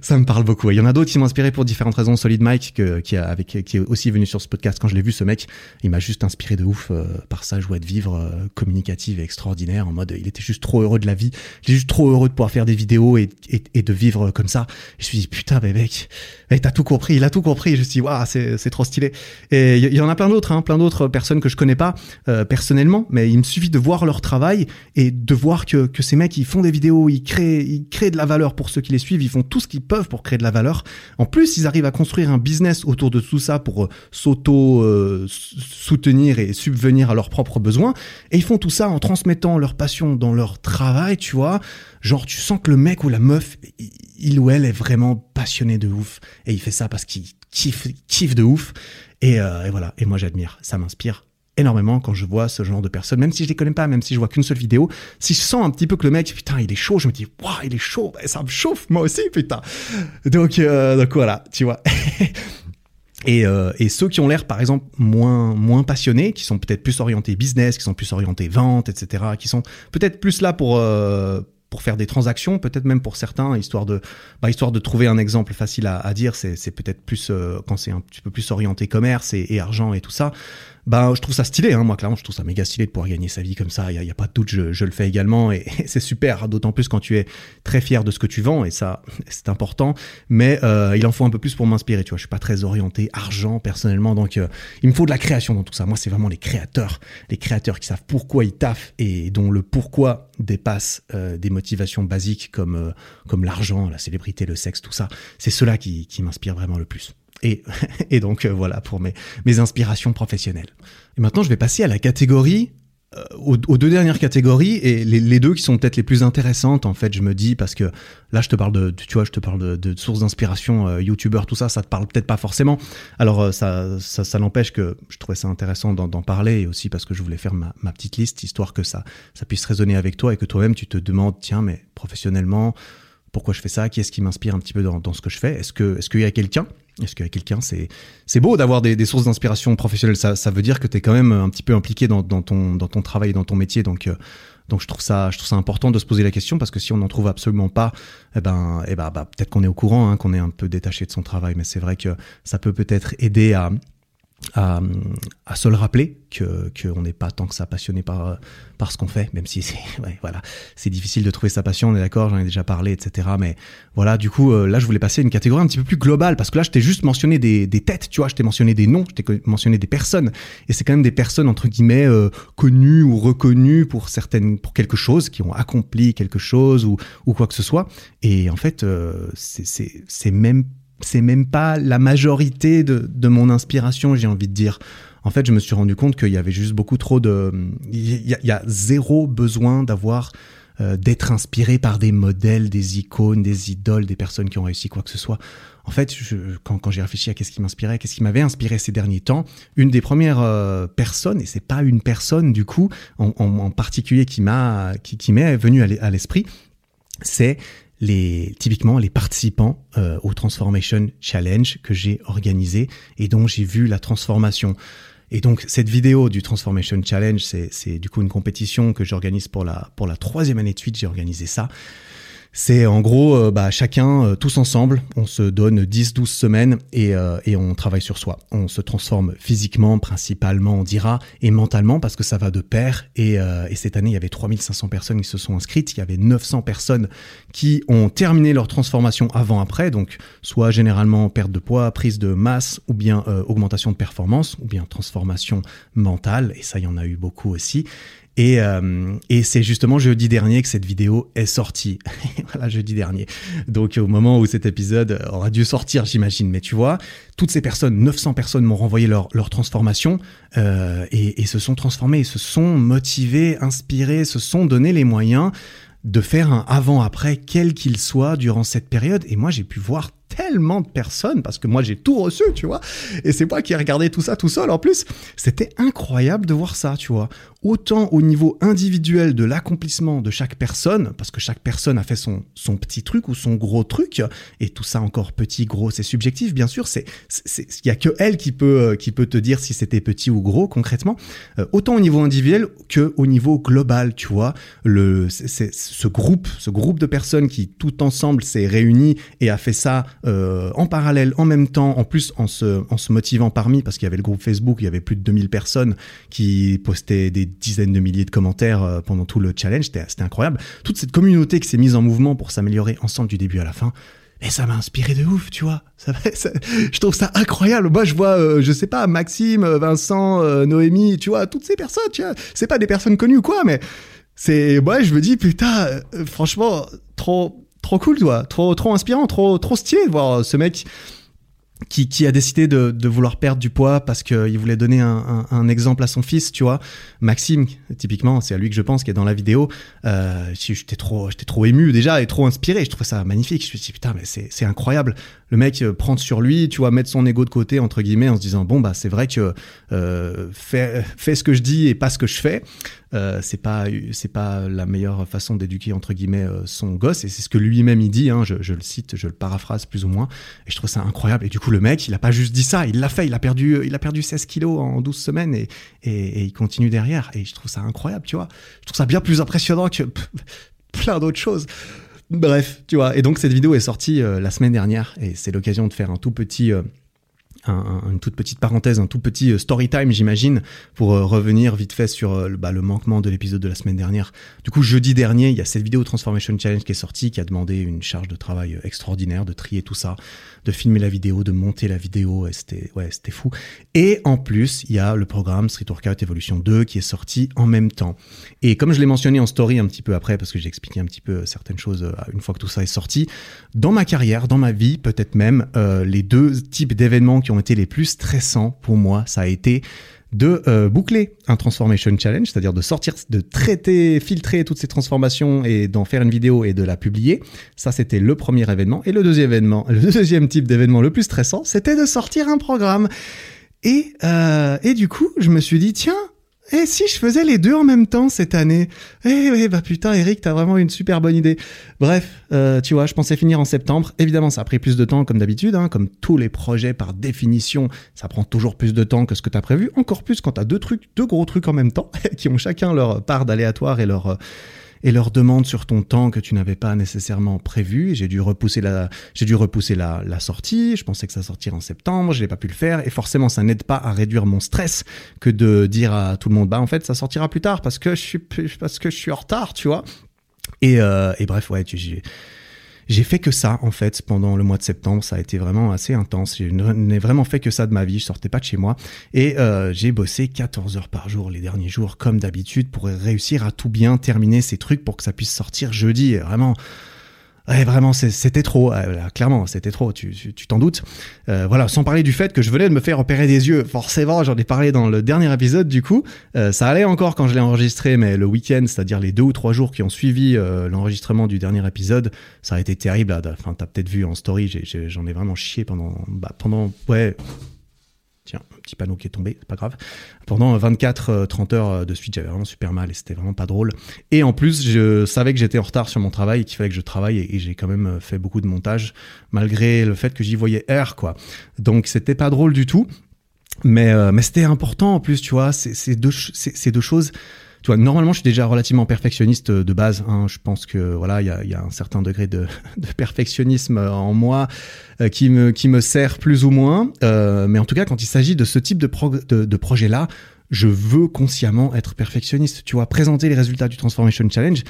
ça, me parle beaucoup. Il y en a d'autres qui m'ont inspiré pour différentes raisons. Solid Mike, que, qui, a, avec, qui est aussi venu sur ce podcast quand je l'ai vu, ce mec, il m'a juste inspiré de ouf euh, par sa joie de vivre euh, communicative et extraordinaire. En mode, il était juste trop heureux de la vie. Il est juste trop heureux de pouvoir faire des vidéos et, et, et de vivre comme ça. Je me suis dit, putain, mais mec, t'as tout compris. Il a tout compris. je me suis dit, waouh, c'est trop stylé. Et il y, en a plein d'autres, hein, plein d'autres personnes que je connais pas euh, personnellement, mais il me suffit de voir leur travail et de voir que, que ces mecs ils font des vidéos, ils créent, ils créent de la valeur pour ceux qui les suivent, ils font tout ce qu'ils peuvent pour créer de la valeur. En plus, ils arrivent à construire un business autour de tout ça pour euh, s'auto euh, et subvenir à leurs propres besoins. Et ils font tout ça en transmettant leur passion dans leur travail, tu vois. Genre, tu sens que le mec ou la meuf, il ou elle est vraiment passionné de ouf et il fait ça parce qu'il kiffe, kiffe de ouf. Euh, et, voilà. Et moi, j'admire. Ça m'inspire énormément quand je vois ce genre de personnes, même si je les connais pas, même si je vois qu'une seule vidéo, si je sens un petit peu que le mec, putain, il est chaud, je me dis, waouh, il est chaud, ça me chauffe, moi aussi, putain. Donc, euh, donc voilà, tu vois. (laughs) Et, euh, et, ceux qui ont l'air, par exemple, moins moins passionnés, qui sont peut-être plus orientés business, qui sont plus orientés vente, etc., qui sont peut-être plus là pour pour faire des transactions, peut-être même pour certains, histoire de, bah, histoire de trouver un exemple facile à, dire, c'est, c'est peut-être plus euh, quand c'est un petit peu plus orienté commerce et, et, argent et tout ça. Ben je trouve ça stylé, hein, moi clairement je trouve ça méga stylé de pouvoir gagner sa vie comme ça, il y, a, pas de doute, je, le fais également et, c'est super, d'autant plus quand tu es très fier de ce que tu vends et ça c'est important, mais euh, il en faut un peu plus pour m'inspirer, tu vois, je suis pas très orienté argent personnellement, donc euh, il me faut de la création dans tout ça, moi c'est vraiment les créateurs, les créateurs qui savent pourquoi ils taffent et dont le pourquoi dépasse euh, des motivations basiques comme, comme l'argent, la célébrité, le sexe, tout ça, c'est cela qui, qui m'inspire vraiment le plus. (laughs) Et, donc euh, voilà pour mes, inspirations professionnelles. Et maintenant, je vais passer à la catégorie euh, aux, deux dernières catégories et les, deux qui sont peut-être les plus intéressantes en fait je me dis parce que là je te parle de tu vois je te parle de, sources d'inspiration euh, youtubeur tout ça ça te parle peut-être pas forcément alors ça ça, n'empêche que je trouvais ça intéressant d'en parler et aussi parce que je voulais faire ma, ma, petite liste histoire que ça ça puisse résonner avec toi et que toi-même tu te demandes tiens mais professionnellement pourquoi je fais ça qui est-ce qui m'inspire un petit peu dans, ce que je fais est-ce qu'il y a quelqu'un est-ce qu'avec quelqu'un, c'est c'est beau d'avoir des, sources d'inspiration professionnelles. Ça, veut dire que tu es quand même un petit peu impliqué dans, ton dans ton travail, dans ton métier. Donc euh, donc je trouve ça je important de se poser la question parce que si on n'en trouve absolument pas, eh ben eh ben bah, peut-être qu'on est au courant, hein, qu'on est un peu détaché de son travail. Mais c'est vrai que ça peut peut-être aider à à, à, se le rappeler que qu'on n'est pas tant que ça passionné par par ce qu'on fait, même si c'est (laughs) ouais, voilà c'est difficile de trouver sa passion, on est d'accord, j'en ai déjà parlé, etc. Mais voilà, du coup euh, là je voulais passer à une catégorie un petit peu plus globale parce que là je t'ai juste mentionné des, des têtes, tu vois, je t'ai mentionné des noms, je t'ai mentionné des personnes et c'est quand même des personnes entre guillemets euh, connues ou reconnues pour certaines pour quelque chose, qui ont accompli quelque chose ou ou quoi que ce soit. Et en fait euh, c'est c'est c'est même c'est même pas la majorité de, de mon inspiration, j'ai envie de dire. En fait, je me suis rendu compte qu'il y avait juste beaucoup trop de... Il y, a, zéro besoin d'avoir... Euh, d'être inspiré par des modèles, des icônes, des idoles, des personnes qui ont réussi quoi que ce soit. En fait, quand, quand j'ai réfléchi à qu'est-ce qui m'inspirait, qu'est-ce qui m'avait inspiré ces derniers temps, une des premières euh, personnes, et c'est pas une personne du coup en, en, en particulier qui m'a qui, qui m'est venue à l'esprit, c'est les, typiquement les participants euh, au Transformation Challenge que j'ai organisé et dont j'ai vu la transformation. Et donc cette vidéo du Transformation Challenge, c'est du coup une compétition que j'organise pour la, pour la troisième année de suite, j'ai organisé ça. C'est en gros, euh, bah, chacun, euh, tous ensemble, on se donne 10-12 semaines et, euh, et, on travaille sur soi. On se transforme physiquement, principalement, on dira, et mentalement, parce que ça va de pair. Et, et cette année, il y avait 3500 personnes qui se sont inscrites, il y avait 900 personnes qui ont terminé leur transformation avant-après, donc soit généralement perte de poids, prise de masse, ou bien augmentation de performance, ou bien transformation mentale, et ça, il y en a eu beaucoup aussi. Et, euh, et c'est justement jeudi dernier que cette vidéo est sortie. (laughs) voilà, jeudi dernier. Donc au moment où cet épisode aura dû sortir, j'imagine. Mais tu vois, toutes ces personnes, 900 personnes m'ont renvoyé leur, leur transformation euh, et, et se sont transformées, se sont motivées, inspirées, se sont donné les moyens de faire un avant-après, quel qu'il soit, durant cette période. Et moi, j'ai pu voir tellement de personnes parce que moi j'ai tout reçu, tu vois. Et c'est moi qui ai regardé tout ça tout seul en plus. C'était incroyable de voir ça, tu vois. Autant au niveau individuel de l'accomplissement de chaque personne, parce que chaque personne a fait son, son petit truc ou son gros truc, et tout ça encore petit, gros, c'est subjectif, bien sûr. C'est, il y a que elle qui peut, euh, qui peut te dire si c'était petit ou gros concrètement. Euh, autant au niveau individuel que au niveau global, tu vois. Le, ce groupe, ce groupe de personnes qui tout ensemble s'est réuni et a fait ça euh, en parallèle, en même temps, en plus en se, motivant parmi, parce qu'il y avait le groupe Facebook, il y avait plus de 2000 personnes qui postaient des dizaines de milliers de commentaires euh, pendant tout le challenge, c'était incroyable. Toute cette communauté qui s'est mise en mouvement pour s'améliorer ensemble du début à la fin, et ça m'a inspiré de ouf, tu vois. Je trouve ça incroyable. Moi, je vois, euh, je sais pas, Maxime, Vincent, Noémie, tu vois, toutes ces personnes, tu vois. C'est pas des personnes connues ou quoi, mais c'est, moi, je me dis, putain, franchement, trop, trop cool, toi. Trop, trop inspirant, trop, trop stylé de voir ce mec qui, qui a décidé de, de vouloir perdre du poids parce qu'il voulait donner un, un, un, exemple à son fils, tu vois. Maxime, typiquement, c'est à lui que je pense, qui est dans la vidéo. Euh, j'étais trop, j'étais trop ému déjà et trop inspiré. Je trouvais ça magnifique. Je me suis dit, putain, mais c'est incroyable. Le mec euh, prend sur lui, tu vois, mettre son ego de côté, entre guillemets, en se disant, bon, bah, c'est vrai que euh, fais, ce que je dis et pas ce que je fais. Euh, c'est pas c'est pas la meilleure façon d'éduquer entre guillemets son gosse. Et c'est ce que lui-même il dit hein, je, je, le cite je le paraphrase plus ou moins. Et je trouve ça incroyable. Et du coup le mec il a pas juste dit ça. Il l'a fait. Il a perdu il a perdu 16 kilos en 12 semaines et, et, et, il continue derrière. Et je trouve ça incroyable tu vois. Je trouve ça bien plus impressionnant que plein d'autres choses Bref, tu vois. Et donc cette vidéo est sortie euh, la semaine dernière et c'est l'occasion de faire un tout petit une toute petite parenthèse, un tout petit euh, story time, j'imagine, pour euh, revenir vite fait sur euh, bah, le manquement de l'épisode de la semaine dernière. Du coup, jeudi dernier, il y a cette vidéo Transformation Challenge qui est sortie, qui a demandé une charge de travail extraordinaire, de trier tout ça, de filmer la vidéo, de monter la vidéo, c'était ouais, c'était fou. Et en plus, il y a le programme Street Workout Evolution 2 qui est sorti en même temps. Et comme je l'ai mentionné en story un petit peu après, parce que j'ai expliqué un petit peu certaines choses une fois que tout ça est sorti, dans ma carrière, dans ma vie, peut-être même, les deux types d'événements qui ont été les plus stressants pour moi, ça a été de euh, boucler un transformation challenge, c'est-à-dire de sortir, de traiter, filtrer toutes ces transformations et d'en faire une vidéo et de la publier. Ça, c'était le premier événement. Et le deuxième événement, le deuxième type d'événement le plus stressant, c'était de sortir un programme. Et, euh, et du coup, je me suis dit, tiens, et si je faisais les deux en même temps cette année Eh ouais, bah putain, Eric, t'as vraiment une super bonne idée. Bref, euh, tu vois, je pensais finir en septembre. Évidemment, ça a pris plus de temps, comme d'habitude, hein, comme tous les projets par définition, ça prend toujours plus de temps que ce que t'as prévu. Encore plus quand t'as deux trucs, deux gros trucs en même temps, (laughs) qui ont chacun leur part d'aléatoire et leur et leur demande sur ton temps que tu n'avais pas nécessairement prévu. J'ai dû repousser la, j'ai dû repousser la, sortie. Je pensais que ça sortirait en septembre, je n'ai pas pu le faire et forcément ça n'aide pas à réduire mon stress que de dire à tout le monde bah en fait ça sortira plus tard parce que je suis parce que je suis en retard, tu vois. Et, euh, et bref ouais, tu, j'ai fait que ça en fait pendant le mois de septembre. Ça a été vraiment assez intense. Je n'ai vraiment fait que ça de ma vie. Je sortais pas de chez moi et euh, j'ai bossé 14 heures par jour les derniers jours comme d'habitude pour réussir à tout bien terminer ces trucs pour que ça puisse sortir jeudi. Vraiment Ouais, vraiment, c'était trop. clairement, c'était trop. Tu t'en doutes. Euh, voilà, sans parler du fait que je venais de me faire opérer des yeux. Forcément, j'en ai parlé dans le dernier épisode. Du coup, euh, ça allait encore quand je l'ai enregistré, mais le week-end, c'est-à-dire les deux ou trois jours qui ont suivi euh, l'enregistrement du dernier épisode, ça a été terrible. Enfin, t'as peut-être vu en story, j'en ai, vraiment chié pendant, bah, pendant, ouais, Tiens, un petit panneau qui est tombé, c'est pas grave. Pendant 24-30 heures de suite, j'avais vraiment super mal et c'était vraiment pas drôle. Et en plus, je savais que j'étais en retard sur mon travail et qu'il fallait que je travaille et, j'ai quand même fait beaucoup de montage malgré le fait que j'y voyais R, quoi. Donc c'était pas drôle du tout. Mais, euh, mais c'était important en plus, tu vois, c'est deux, deux choses tu vois, normalement, je suis déjà relativement perfectionniste de base. Hein. Je pense que voilà, il y a, y a, un certain degré de, (laughs) de perfectionnisme en moi euh, qui me qui me sert plus ou moins. Euh, mais en tout cas, quand il s'agit de ce type de, de, de projet-là, je veux consciemment être perfectionniste. Tu vois, présenter les résultats du Transformation Challenge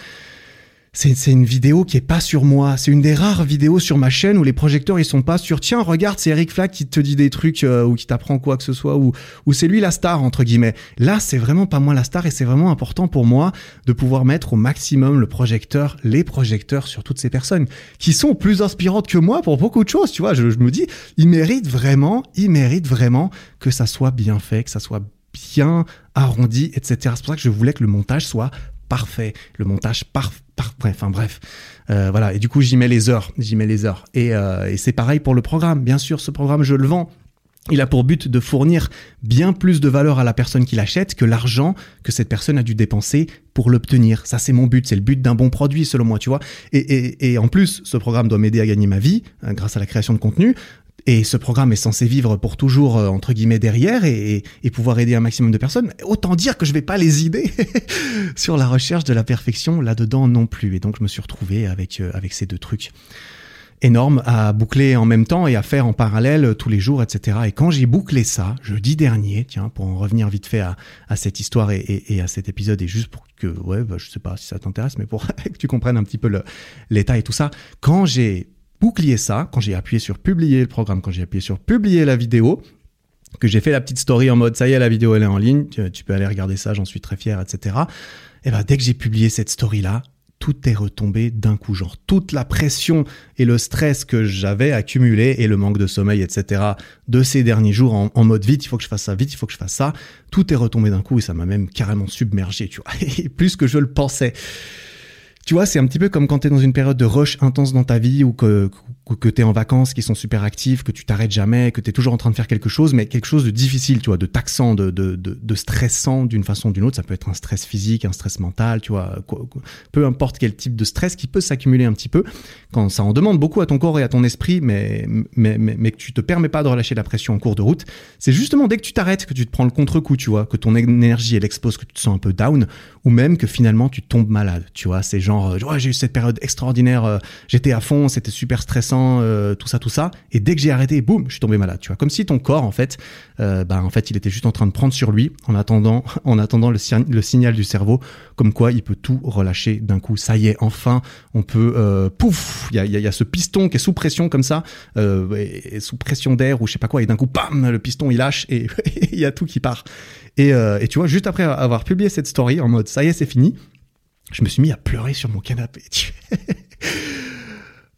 c'est une vidéo qui est pas sur moi. C'est une des rares vidéos sur ma chaîne où les projecteurs ils sont pas sur tiens regarde c'est Eric Flack qui te dit des trucs euh, ou qui t'apprend quoi que ce soit ou ou c'est lui la star entre guillemets. Là c'est vraiment pas moi la star et c'est vraiment important pour moi de pouvoir mettre au maximum le projecteur, les projecteurs sur toutes ces personnes qui sont plus inspirantes que moi pour beaucoup de choses. Tu vois, je, je me dis ils méritent vraiment, ils méritent vraiment que ça soit bien fait, que ça soit bien arrondi, etc. C'est pour ça que je voulais que le montage soit parfait, le montage parfait. enfin bref, euh, voilà. Et du coup, j'y mets les heures, j'y mets les heures. Et, euh, et c'est pareil pour le programme. Bien sûr, ce programme, je le vends. Il a pour but de fournir bien plus de valeur à la personne qui l'achète que l'argent que cette personne a dû dépenser pour l'obtenir. Ça, c'est mon but. C'est le but d'un bon produit, selon moi, tu vois. Et en plus, ce programme doit m'aider à gagner ma vie hein, grâce à la création de contenu. Et ce programme est censé vivre pour toujours, euh, entre guillemets, derrière et, pouvoir aider un maximum de personnes. Autant dire que je vais pas les aider (laughs) sur la recherche de la perfection là-dedans non plus. Et donc, je me suis retrouvé avec, euh, avec ces deux trucs énormes à boucler en même temps et à faire en parallèle tous les jours, etc. Et quand j'ai bouclé ça, jeudi dernier, tiens, pour en revenir vite fait à, à cette histoire et, et, et, à cet épisode, et juste pour que, ouais, bah, je sais pas si ça t'intéresse, mais pour (laughs) que tu comprennes un petit peu l'état et tout ça, quand j'ai bouclier ça, quand j'ai appuyé sur publier le programme, quand j'ai appuyé sur publier la vidéo, que j'ai fait la petite story en mode ça y est, la vidéo elle est en ligne, tu, peux aller regarder ça, j'en suis très fier, etc. Et ben dès que j'ai publié cette story là, tout est retombé d'un coup, genre toute la pression et le stress que j'avais accumulé et le manque de sommeil, etc. de ces derniers jours en, en, mode vite, il faut que je fasse ça, vite, il faut que je fasse ça. Tout est retombé d'un coup et ça m'a même carrément submergé, tu vois, (laughs) et plus que je le pensais. Tu vois, c'est un petit peu comme quand tu dans une période de rush intense dans ta vie ou que, que tu es en vacances qui sont super actifs, que tu t'arrêtes jamais, que tu es toujours en train de faire quelque chose, mais quelque chose de difficile, tu vois, de taxant, de, de, de, stressant d'une façon ou d'une autre. Ça peut être un stress physique, un stress mental, tu vois, peu importe quel type de stress qui peut s'accumuler un petit peu. Quand ça en demande beaucoup à ton corps et à ton esprit, mais, mais, mais, que tu te permets pas de relâcher la pression en cours de route, c'est justement dès que tu t'arrêtes, que tu te prends le contre-coup, tu vois, que ton énergie, elle expose, que tu te sens un peu down, ou même que finalement tu tombes malade, tu vois. C'est genre, ouais, j'ai eu cette période extraordinaire, euh, j'étais à fond, c'était super stressant euh, tout ça, tout ça. Et dès que j'ai arrêté, boum, je suis tombé malade. Tu vois, comme si ton corps, en fait, euh, bah, en fait, il était juste en train de prendre sur lui en attendant, (laughs) en attendant le, le signal du cerveau, comme quoi il peut tout relâcher d'un coup. Ça y est, enfin, on peut, euh, pouf, il y a, y a, ce piston qui est sous pression comme ça, euh, sous pression d'air ou je sais pas quoi, et d'un coup, bam, le piston il lâche et (laughs) il y a tout qui part. Et, et tu vois, juste après avoir publié cette story en mode ça y est, c'est fini, je me suis mis à pleurer sur mon canapé. (laughs)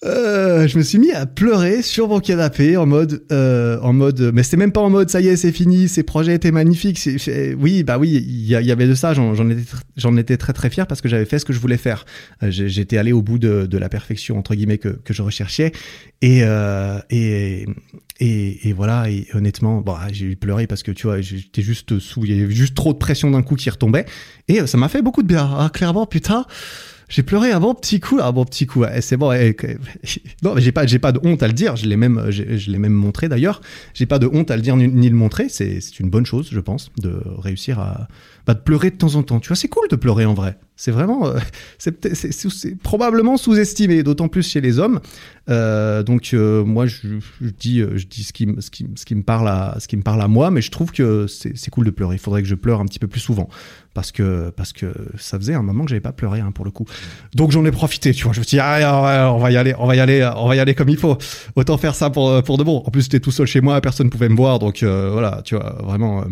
Euh, je me suis mis à pleurer sur mon canapé en mode, euh, en mode, mais c'était même pas en mode ça y est c'est fini, ces projets étaient magnifiques. oui, bah oui, il y, avait de ça. J'en étais, très très fier parce que j'avais fait ce que je voulais faire. Euh, j'étais allé au bout de, la perfection entre guillemets que, je recherchais et, euh, voilà. Honnêtement, bon, j'ai pleuré parce que tu vois, j'étais juste sous, il y avait juste trop de pression d'un coup qui retombait et ça m'a fait beaucoup de bien. Ah, clairement, putain j'ai pleuré un bon petit coup, un bon petit coup. c'est bon. (laughs) non, mais j'ai pas, j'ai pas de honte à le dire. Je l'ai même, je l'ai même montré d'ailleurs. J'ai pas de honte à le dire ni, le montrer. C'est, c'est une bonne chose, je pense, de réussir à, bah, de pleurer de temps en temps. Tu vois, c'est cool de pleurer en vrai. C'est vraiment, euh, (laughs) c'est, probablement sous-estimé, d'autant plus chez les hommes. Euh, donc euh, moi, je, dis, je dis ce qui, ce qui, ce qui me parle à, ce qui me parle à moi, mais je trouve que c'est, cool de pleurer. Il faudrait que je pleure un petit peu plus souvent parce que parce que ça faisait un moment que j'avais pas pleuré hein, pour le coup. Donc j'en ai profité, tu vois. Je me suis dit ah, on va y aller, on va y aller, on va y aller comme il faut. Autant faire ça pour pour de bon. En plus j'étais tout seul chez moi, personne pouvait me voir, donc voilà, tu vois, vraiment,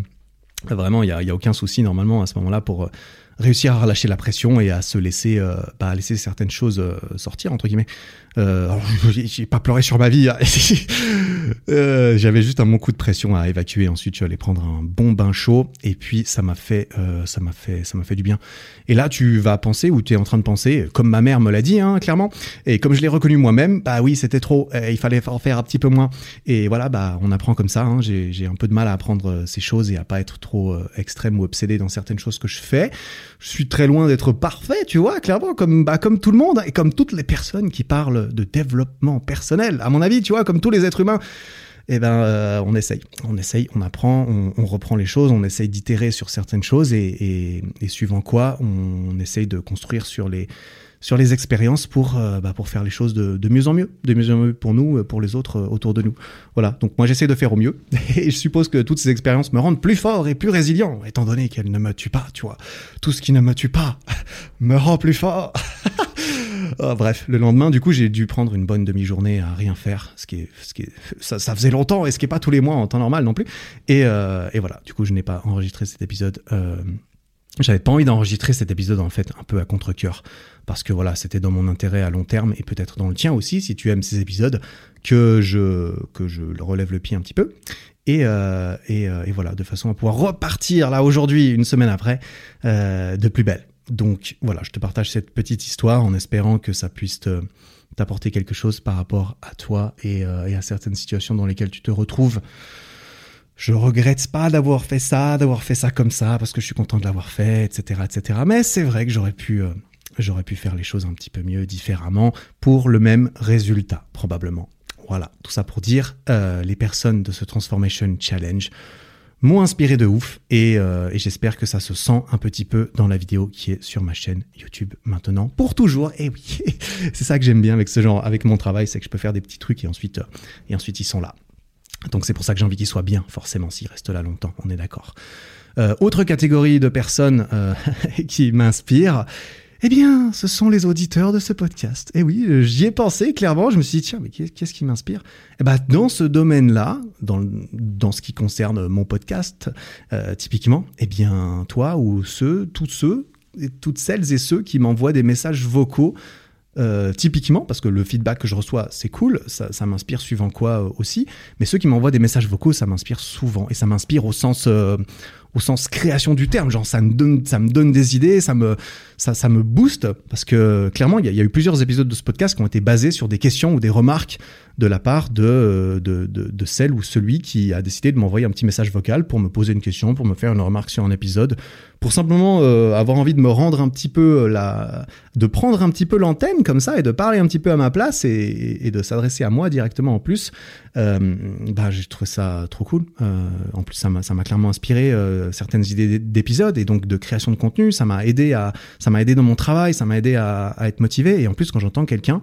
vraiment il y a, y a aucun souci normalement à ce moment-là pour réussir à relâcher la pression et à se laisser, euh, bah, laisser certaines choses euh, sortir entre guillemets. Euh, (laughs) j'ai pas pleuré sur ma vie. Hein. (laughs) euh, J'avais juste un bon coup de pression à évacuer. Ensuite, je suis allé prendre un bon bain chaud et puis ça m'a fait, euh, ça m'a fait, ça m'a fait du bien. Et là, tu vas penser ou tu es en train de penser, comme ma mère me l'a dit, hein, clairement. Et comme je l'ai reconnu moi-même, bah oui, c'était trop. il fallait en faire un petit peu moins. Et voilà, bah on apprend comme ça. Hein. J'ai un peu de mal à apprendre ces choses et à pas être trop extrême ou obsédé dans certaines choses que je fais je suis très loin d'être parfait, tu vois, clairement, comme, bah, comme tout le monde et comme toutes les personnes qui parlent de développement personnel. À mon avis, tu vois, comme tous les êtres humains, eh ben, euh, on essaye, on essaye, on apprend, on, reprend les choses, on essaye d'itérer sur certaines choses et, et, suivant quoi, on essaye de construire sur les, sur les expériences pour, euh, bah, pour faire les choses de, mieux en mieux, de mieux en mieux pour nous, euh, pour les autres euh, autour de nous. Voilà, donc moi j'essaie de faire au mieux (laughs) et je suppose que toutes ces expériences me rendent plus fort et plus résilient, étant donné qu'elles ne me tuent pas, tu vois. Tout ce qui ne me tue pas (laughs) me rend plus fort. (laughs) Oh, bref, le lendemain, du coup, j'ai dû prendre une bonne demi-journée à rien faire, ce qui est, ce qui est, ça, ça, faisait longtemps et ce qui est pas tous les mois en temps normal non plus. Et, et voilà, du coup, je n'ai pas enregistré cet épisode. J'avais pas envie d'enregistrer cet épisode en fait un peu à contre-cœur parce que voilà, c'était dans mon intérêt à long terme et peut-être dans le tien aussi, si tu aimes ces épisodes, que je, que je relève le pied un petit peu. Et, euh, et, euh, et voilà, de façon à pouvoir repartir là aujourd'hui, une semaine après, euh, de plus belle. Donc voilà, je te partage cette petite histoire en espérant que ça puisse t'apporter quelque chose par rapport à toi et, euh, et, à certaines situations dans lesquelles tu te retrouves. Je regrette pas d'avoir fait ça, d'avoir fait ça comme ça, parce que je suis content de l'avoir fait, etc., etc. Mais c'est vrai que j'aurais pu euh, j'aurais pu faire les choses un petit peu mieux, différemment, pour le même résultat, probablement. Voilà, tout ça pour dire, euh, les personnes de ce Transformation Challenge m'ont inspiré de ouf euh, et, j'espère que ça se sent un petit peu dans la vidéo qui est sur ma chaîne YouTube maintenant pour toujours. Et oui, (laughs) c'est ça que j'aime bien avec ce genre, avec mon travail, c'est que je peux faire des petits trucs et ensuite, et ensuite ils sont là. Donc c'est pour ça que j'ai envie qu'ils soient bien, forcément, s'ils restent là longtemps, on est d'accord. autre catégorie de personnes (laughs) qui m'inspirent, eh bien, ce sont les auditeurs de ce podcast. Et eh oui, j'y ai pensé clairement. Je me suis dit, tiens, mais qu'est-ce qui m'inspire? Eh ben, dans ce domaine-là, dans, dans ce qui concerne mon podcast, euh, typiquement, eh bien, toi ou ceux, tous ceux, toutes celles et ceux qui m'envoient des messages vocaux euh, typiquement, parce que le feedback que je reçois, c'est cool, ça, m'inspire suivant quoi euh, aussi, mais ceux qui m'envoient des messages vocaux, ça m'inspire souvent, et ça m'inspire au sens, euh, au sens création du terme, genre ça me donne, ça me donne des idées, ça me, ça, ça me booste, parce que clairement, il y, a eu plusieurs épisodes de ce podcast qui ont été basés sur des questions ou des remarques de la part de, de, de, celle ou celui qui a décidé de m'envoyer un petit message vocal pour me poser une question, pour me faire une remarque sur un épisode, pour simplement euh, avoir envie de me rendre un petit peu la, de prendre un petit peu l'antenne comme ça et de parler un petit peu à ma place et, de s'adresser à moi directement en plus. Euh, bah, j'ai trouvé ça trop cool. Euh, en plus, ça m'a, clairement inspiré euh, certaines idées d'épisodes et donc de création de contenu. Ça m'a aidé à, ça m'a aidé dans mon travail, ça m'a aidé à, être motivé. Et en plus, quand j'entends quelqu'un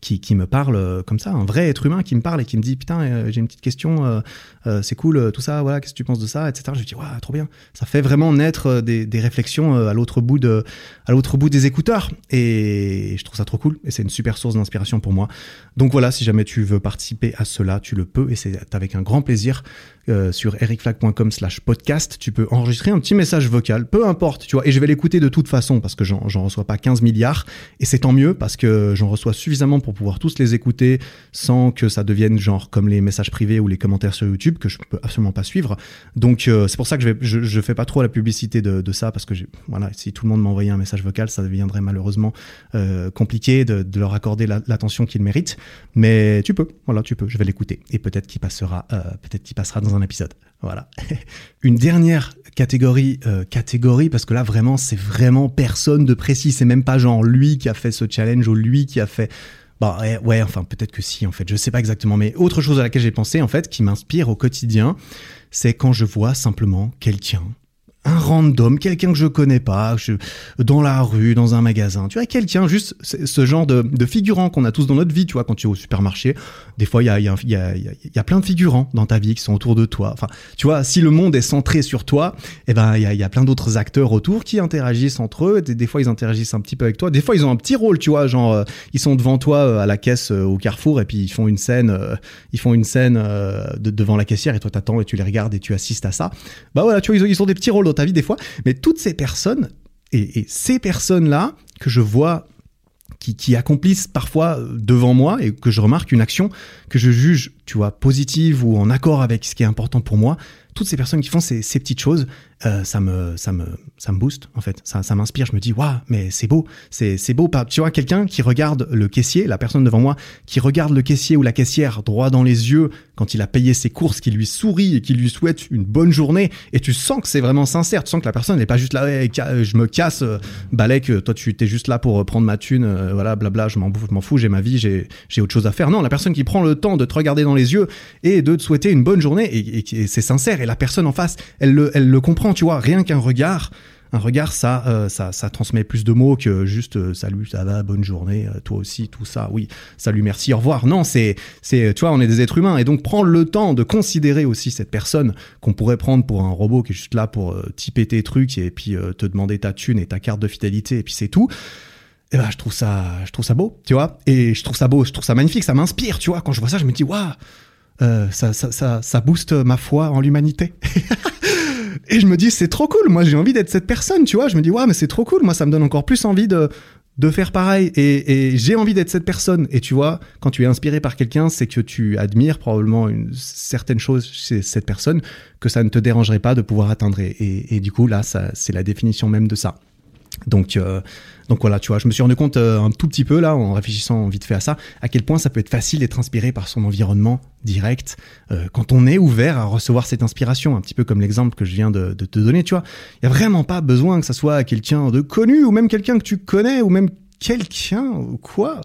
qui, qui, me parle euh, comme ça, un vrai être humain qui me parle et qui me dit putain euh, j'ai une petite question, euh, c'est cool tout ça, voilà qu'est-ce que tu penses de ça, etc. Je dis ouais trop bien, ça fait vraiment naître des, des réflexions à l'autre bout de, à l'autre bout des écouteurs et je trouve ça trop cool et c'est une super source d'inspiration pour moi. Donc voilà, si jamais tu veux participer à cela, tu le peux et c'est avec un grand plaisir euh, sur ericflag.com slash podcast, tu peux enregistrer un petit message vocal, peu importe, tu vois, et je vais l'écouter de toute façon parce que j'en reçois pas 15 milliards, et c'est tant mieux parce que j'en reçois suffisamment pour pouvoir tous les écouter sans que ça devienne genre comme les messages privés ou les commentaires sur YouTube que je peux absolument pas suivre. Donc euh, c'est pour ça que je, vais, je, fais pas trop la publicité de, ça parce que voilà, si tout le monde m'envoyait un message vocal, ça deviendrait malheureusement euh, compliqué de, leur accorder l'attention qu'ils méritent. Mais tu peux, voilà, tu peux, je vais l'écouter et peut-être qu'il passera, euh, peut-être qu'il passera dans un épisode. Voilà. (laughs) Une dernière catégorie, euh, catégorie, parce que là vraiment, c'est vraiment personne de précis. C'est même pas genre lui qui a fait ce challenge ou lui qui a fait. Bah ouais, enfin peut-être que si en fait, je sais pas exactement. Mais autre chose à laquelle j'ai pensé en fait, qui m'inspire au quotidien, c'est quand je vois simplement quelqu'un un random, quelqu'un que je connais pas, dans la rue, dans un magasin. Tu vois, quelqu'un, juste ce genre de, de figurant qu'on a tous dans notre vie, tu vois, quand tu es au supermarché. Des fois, il y a, y, a, y, y a plein de figurants dans ta vie qui sont autour de toi. Enfin, tu vois, si le monde est centré sur toi, eh ben, il y a, plein d'autres acteurs autour qui interagissent entre eux. Des, des, fois, ils interagissent un petit peu avec toi. Des fois, ils ont un petit rôle, tu vois, genre, euh, ils sont devant toi euh, à la caisse euh, au carrefour et puis ils font une scène, ils font une scène de, devant la caissière et toi t'attends et tu les regardes et tu assistes à ça. Bah voilà, tu vois, ils ils ont des petits rôles ta vie des fois, mais toutes ces personnes, et, ces personnes-là que je vois qui, qui, accomplissent parfois devant moi et que je remarque une action que je juge, tu vois, positive ou en accord avec ce qui est important pour moi, toutes ces personnes qui font ces, petites choses, euh, ça me ça me ça me booste en fait. Ça, m'inspire. Je me dis waouh mais c'est beau. C'est c'est beau. Tu vois quelqu'un qui regarde le caissier la personne devant moi qui regarde le caissier ou la caissière droit dans les yeux quand il a payé ses courses qui lui sourit et qui lui souhaite une bonne journée et tu sens que c'est vraiment sincère. Tu sens que la personne n'est pas juste là je me casse euh, que toi tu étais juste là pour euh, prendre ma thune euh, voilà blabla je m'en fous j'ai ma vie j'ai j'ai autre chose à faire. Non la personne qui prend le temps de te regarder dans les yeux et de te souhaiter une bonne journée et c'est sincère et la personne en face elle le comprend tu vois, rien qu'un regard, un regard, ça, euh, ça, ça transmet plus de mots que juste euh, salut, ça va, bonne journée, euh, toi aussi, tout ça, oui, salut, merci, au revoir. Non, c'est, c'est, tu vois, on est des êtres humains et donc prendre le temps de considérer aussi cette personne qu'on pourrait prendre pour un robot qui est juste là pour typer tes trucs et puis te demander ta thune et ta carte de fidélité et puis c'est tout. Et eh ben, je trouve ça, je trouve ça beau, tu vois, et je trouve ça beau, je trouve ça magnifique, ça m'inspire, tu vois. Quand je vois ça, je me dis waouh. Ça, ça, ça, ça booste ma foi en l'humanité. (laughs) Et je me dis, c'est trop cool. Moi, j'ai envie d'être cette personne, tu vois. Je me dis, ouais, mais c'est trop cool. Moi, ça me donne encore plus envie de, de faire pareil. Et, j'ai envie d'être cette personne. Et tu vois, quand tu es inspiré par quelqu'un, c'est que tu admires probablement une certaine chose chez cette personne que ça ne te dérangerait pas de pouvoir atteindre. Et, et du coup, là, c'est la définition même de ça. Donc, euh, donc voilà, tu vois, je me suis rendu compte euh, un tout petit peu là, en réfléchissant vite fait à ça, à quel point ça peut être facile d'être inspiré par son environnement direct euh, quand on est ouvert à recevoir cette inspiration, un petit peu comme l'exemple que je viens de, de te donner, tu vois. Il y a vraiment pas besoin que ça soit quelqu'un de connu ou même quelqu'un que tu connais ou même quelqu'un ou quoi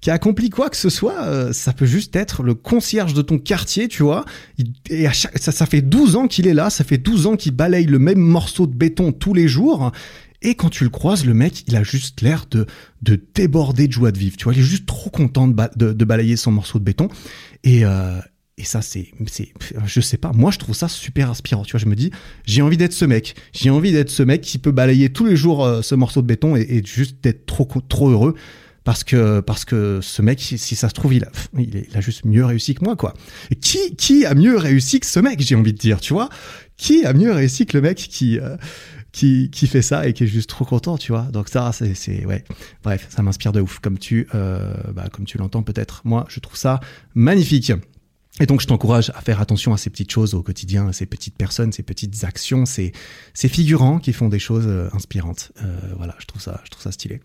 qui a accompli quoi que ce soit, euh, ça peut juste être le concierge de ton quartier, tu vois. Et à chaque, ça, ça fait 12 ans qu'il est là, ça fait 12 ans qu'il balaye le même morceau de béton tous les jours. Et quand tu le croises, le mec, il a juste l'air de, de déborder de joie de vivre. Tu vois, il est juste trop content de, de, balayer son morceau de béton. Et, euh, et ça, c'est, c'est, je sais pas. Moi, je trouve ça super inspirant. Tu vois, je me dis, j'ai envie d'être ce mec. J'ai envie d'être ce mec qui peut balayer tous les jours euh, ce morceau de béton et, et juste d'être trop, trop heureux parce que parce que ce mec, si, ça se trouve, il a, il, a juste mieux réussi que moi, quoi. Qui qui a mieux réussi que ce mec, j'ai envie de dire, tu vois? Qui a mieux réussi que le mec qui euh, qui, qui fait ça et qui est juste trop content, tu vois. Donc ça, c'est, ouais. Bref, ça m'inspire de ouf, comme tu, euh, bah, comme tu l'entends peut-être. Moi, je trouve ça magnifique. Et donc, je t'encourage à faire attention à ces petites choses au quotidien, ces petites personnes, ces petites actions, ces, ces figurants qui font des choses euh, inspirantes. Euh, voilà, je trouve ça, je trouve ça stylé.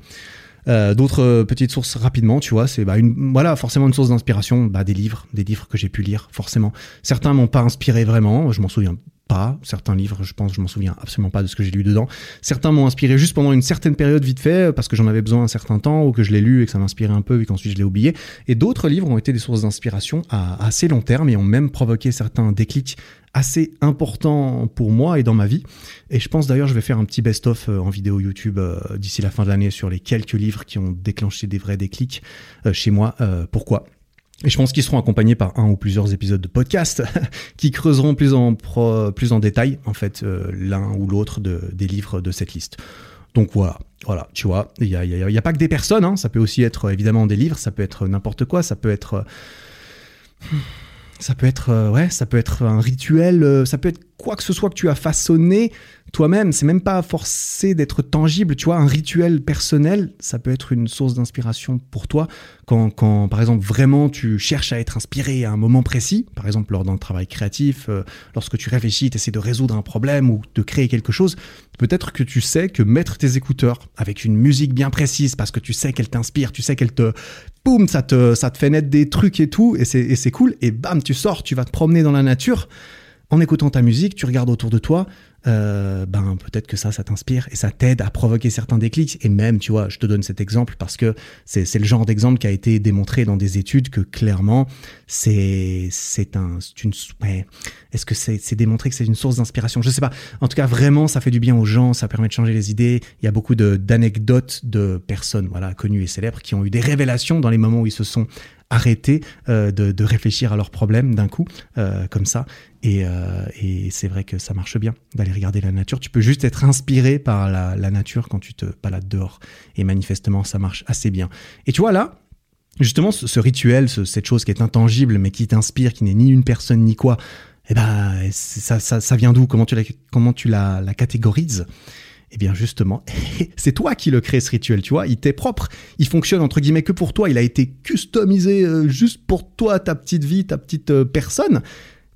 Euh, D'autres euh, petites sources rapidement, tu vois, c'est bah, une, voilà, forcément une source d'inspiration, bah, des livres, des livres que j'ai pu lire, forcément. Certains m'ont pas inspiré vraiment, je m'en souviens Certains livres, je pense, je m'en souviens absolument pas de ce que j'ai lu dedans. Certains m'ont inspiré juste pendant une certaine période vite fait, parce que j'en avais besoin un certain temps, ou que je l'ai lu et que ça m'inspirait un peu, et qu'ensuite je l'ai oublié. Et d'autres livres ont été des sources d'inspiration à assez long terme et ont même provoqué certains déclics assez importants pour moi et dans ma vie. Et je pense d'ailleurs je vais faire un petit best-of euh, en vidéo YouTube euh, d'ici la fin de l'année sur les quelques livres qui ont déclenché des vrais déclics euh, chez moi. Pourquoi et je pense qu'ils seront accompagnés par un ou plusieurs épisodes de podcast (laughs) qui creuseront plus en, plus en détail, en fait, euh, l'un ou l'autre de, des livres de cette liste. Donc voilà, voilà, tu vois, il n'y a, y a, pas que des personnes, hein, ça peut aussi être évidemment des livres, ça peut être n'importe quoi, ça peut être... Ça peut être, euh, ouais, ça peut être un rituel, euh, ça peut être quoi que ce soit que tu as façonné toi-même. C'est même pas forcé d'être tangible, tu vois. Un rituel personnel, ça peut être une source d'inspiration pour toi. Quand, quand, par exemple, vraiment tu cherches à être inspiré à un moment précis, par exemple lors d'un travail créatif, euh, lorsque tu réfléchis, tu essaies de résoudre un problème ou de créer quelque chose, peut-être que tu sais que mettre tes écouteurs avec une musique bien précise parce que tu sais qu'elle t'inspire, tu sais qu'elle te boum, ça te, ça te fait naître des trucs et tout, et c'est cool, et bam, tu sors, tu vas te promener dans la nature, en écoutant ta musique, tu regardes autour de toi, euh, ben peut-être que ça, ça t'inspire et ça t'aide à provoquer certains déclics. Et même, tu vois, je te donne cet exemple parce que c'est le genre d'exemple qui a été démontré dans des études que clairement, c'est c'est un, une, est-ce que c'est démontré que c'est une source d'inspiration? Je sais pas. En tout cas, vraiment, ça fait du bien aux gens, ça permet de changer les idées. Il y a beaucoup d'anecdotes de, personnes, voilà, connues et célèbres, qui ont eu des révélations dans les moments où ils se sont arrêter euh, de, réfléchir à leurs problèmes d'un coup, euh, comme ça. Euh, et, c'est vrai que ça marche bien d'aller regarder la nature. Tu peux juste être inspiré par la, nature quand tu te balades dehors. Et manifestement, ça marche assez bien. Et tu vois là, justement, ce, rituel, cette chose qui est intangible, mais qui t'inspire, qui n'est ni une personne ni quoi, eh ben, ça, ça, vient d'où? Comment tu comment tu la catégorises? Eh bien justement, (laughs) c'est toi qui le crée ce rituel, tu vois, il t'est propre, il fonctionne entre guillemets que pour toi, il a été customisé euh, juste pour toi, ta petite vie, ta petite euh, personne,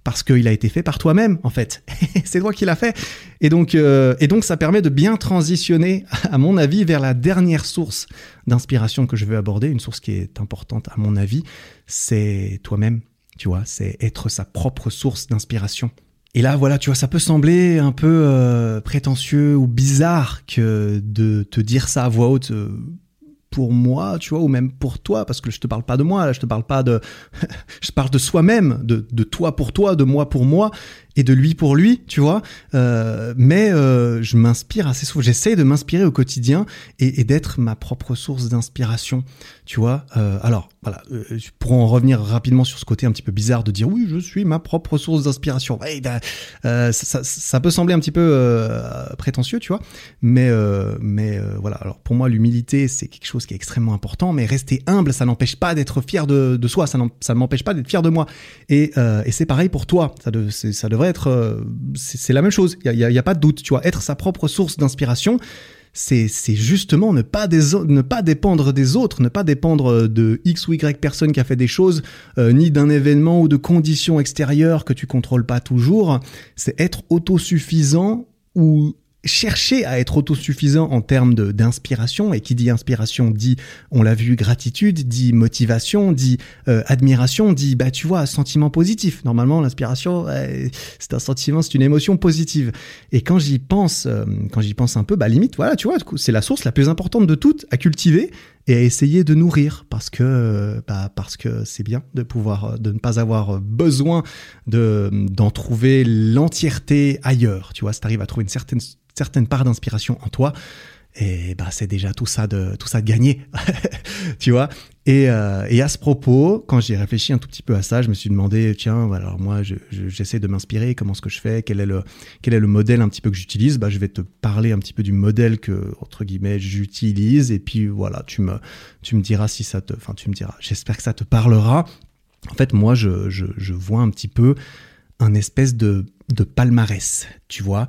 parce qu'il a été fait par toi-même en fait. (laughs) c'est toi qui l'as fait. Et donc, euh, et donc ça permet de bien transitionner, (laughs) à mon avis, vers la dernière source d'inspiration que je veux aborder, une source qui est importante à mon avis, c'est toi-même, tu vois, c'est être sa propre source d'inspiration. Et là, voilà, tu vois, ça peut sembler un peu euh, prétentieux ou bizarre que de te dire ça à voix haute euh, pour moi, tu vois, ou même pour toi, parce que je te parle pas de moi, là, je te parle pas de, (laughs) je parle de soi-même, de, de toi pour toi, de moi pour moi, et de lui pour lui, tu vois. Euh, mais euh, je m'inspire assez souvent. J'essaie de m'inspirer au quotidien et, d'être ma propre source d'inspiration, tu vois. Euh, alors, voilà, pour en revenir rapidement sur ce côté un petit peu bizarre de dire oui, je suis ma propre source d'inspiration. Ouais, ça, peut sembler un petit peu prétentieux, tu vois. Mais, mais voilà. Alors, pour moi, l'humilité, c'est quelque chose qui est extrêmement important. Mais rester humble, ça n'empêche pas d'être fier de, soi. Ça ne m'empêche pas d'être fier de moi. Et, et c'est pareil pour toi. Ça, de, ça devrait euh, c'est la même chose. Il y a, pas de doute, tu vois. Être sa propre source d'inspiration, c'est justement ne pas, ne pas dépendre des autres, ne pas dépendre de X ou Y personne qui a fait des choses, euh, ni d'un événement ou de conditions extérieures que tu contrôles pas toujours. C'est être autosuffisant ou chercher à être autosuffisant en termes d'inspiration, et qui dit inspiration dit, on l'a vu, gratitude, dit motivation, dit euh, admiration, dit, bah tu vois, sentiment positif. Normalement, l'inspiration, c'est un sentiment, c'est une émotion positive. Et quand j'y pense, euh, quand j'y pense un peu, bah limite, voilà, tu vois, c'est la source la plus importante de toutes à cultiver et à essayer de nourrir parce que bah, parce que c'est bien de pouvoir de ne pas avoir besoin de d'en trouver l'entièreté ailleurs. Tu vois si t'arrives à trouver une certaine certaine part d'inspiration en toi, et bah c'est déjà tout ça de tout ça de gagné, (laughs) tu vois. Et, euh, et, à ce propos, quand j'ai réfléchi un tout petit peu à ça, je me suis demandé tiens, alors moi j'essaie de m'inspirer, comment est-ce que je fais, quel est le quel est le modèle un petit peu que j'utilise? Bah je vais te parler un petit peu du modèle que entre guillemets j'utilise et puis voilà, tu me tu me diras si ça te, enfin tu me diras. J'espère que ça te parlera. En fait, moi je, je, je vois un petit peu un espèce de de palmarès, tu vois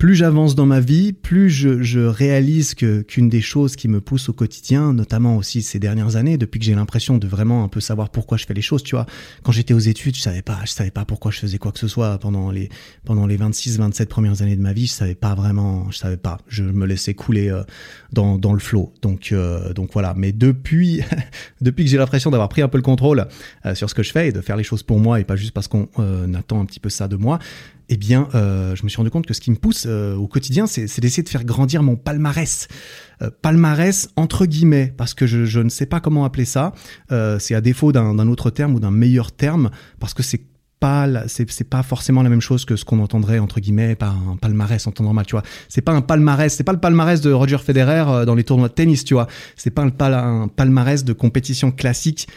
plus j'avance dans ma vie, plus je, réalise que qu'une des choses qui me pousse au quotidien, notamment aussi ces dernières années, depuis que j'ai l'impression de vraiment un peu savoir pourquoi je fais les choses, tu vois. Quand j'étais aux études, je savais pas, je savais pas pourquoi je faisais quoi que ce soit pendant les pendant les 26 27 premières années de ma vie, je savais pas vraiment, je savais pas, je me laissais couler euh, dans dans le flot. Donc euh, donc voilà, mais depuis (laughs) depuis que j'ai l'impression d'avoir pris un peu le contrôle euh, sur ce que je fais et de faire les choses pour moi et pas juste parce qu'on attend un petit peu ça de moi, eh bien, euh, je me suis rendu compte que ce qui me pousse euh, au quotidien, c'est d'essayer de faire grandir mon palmarès. Euh, palmarès entre guillemets, parce que je, ne sais pas comment appeler ça. c'est à défaut d'un autre terme ou d'un meilleur terme, parce que c'est pas c'est pas forcément la même chose que ce qu'on entendrait entre guillemets par un palmarès en temps normal tu vois c'est pas un palmarès c'est pas le palmarès de Roger Federer dans les tournois de tennis tu vois c'est pas un, palmarès de compétition classique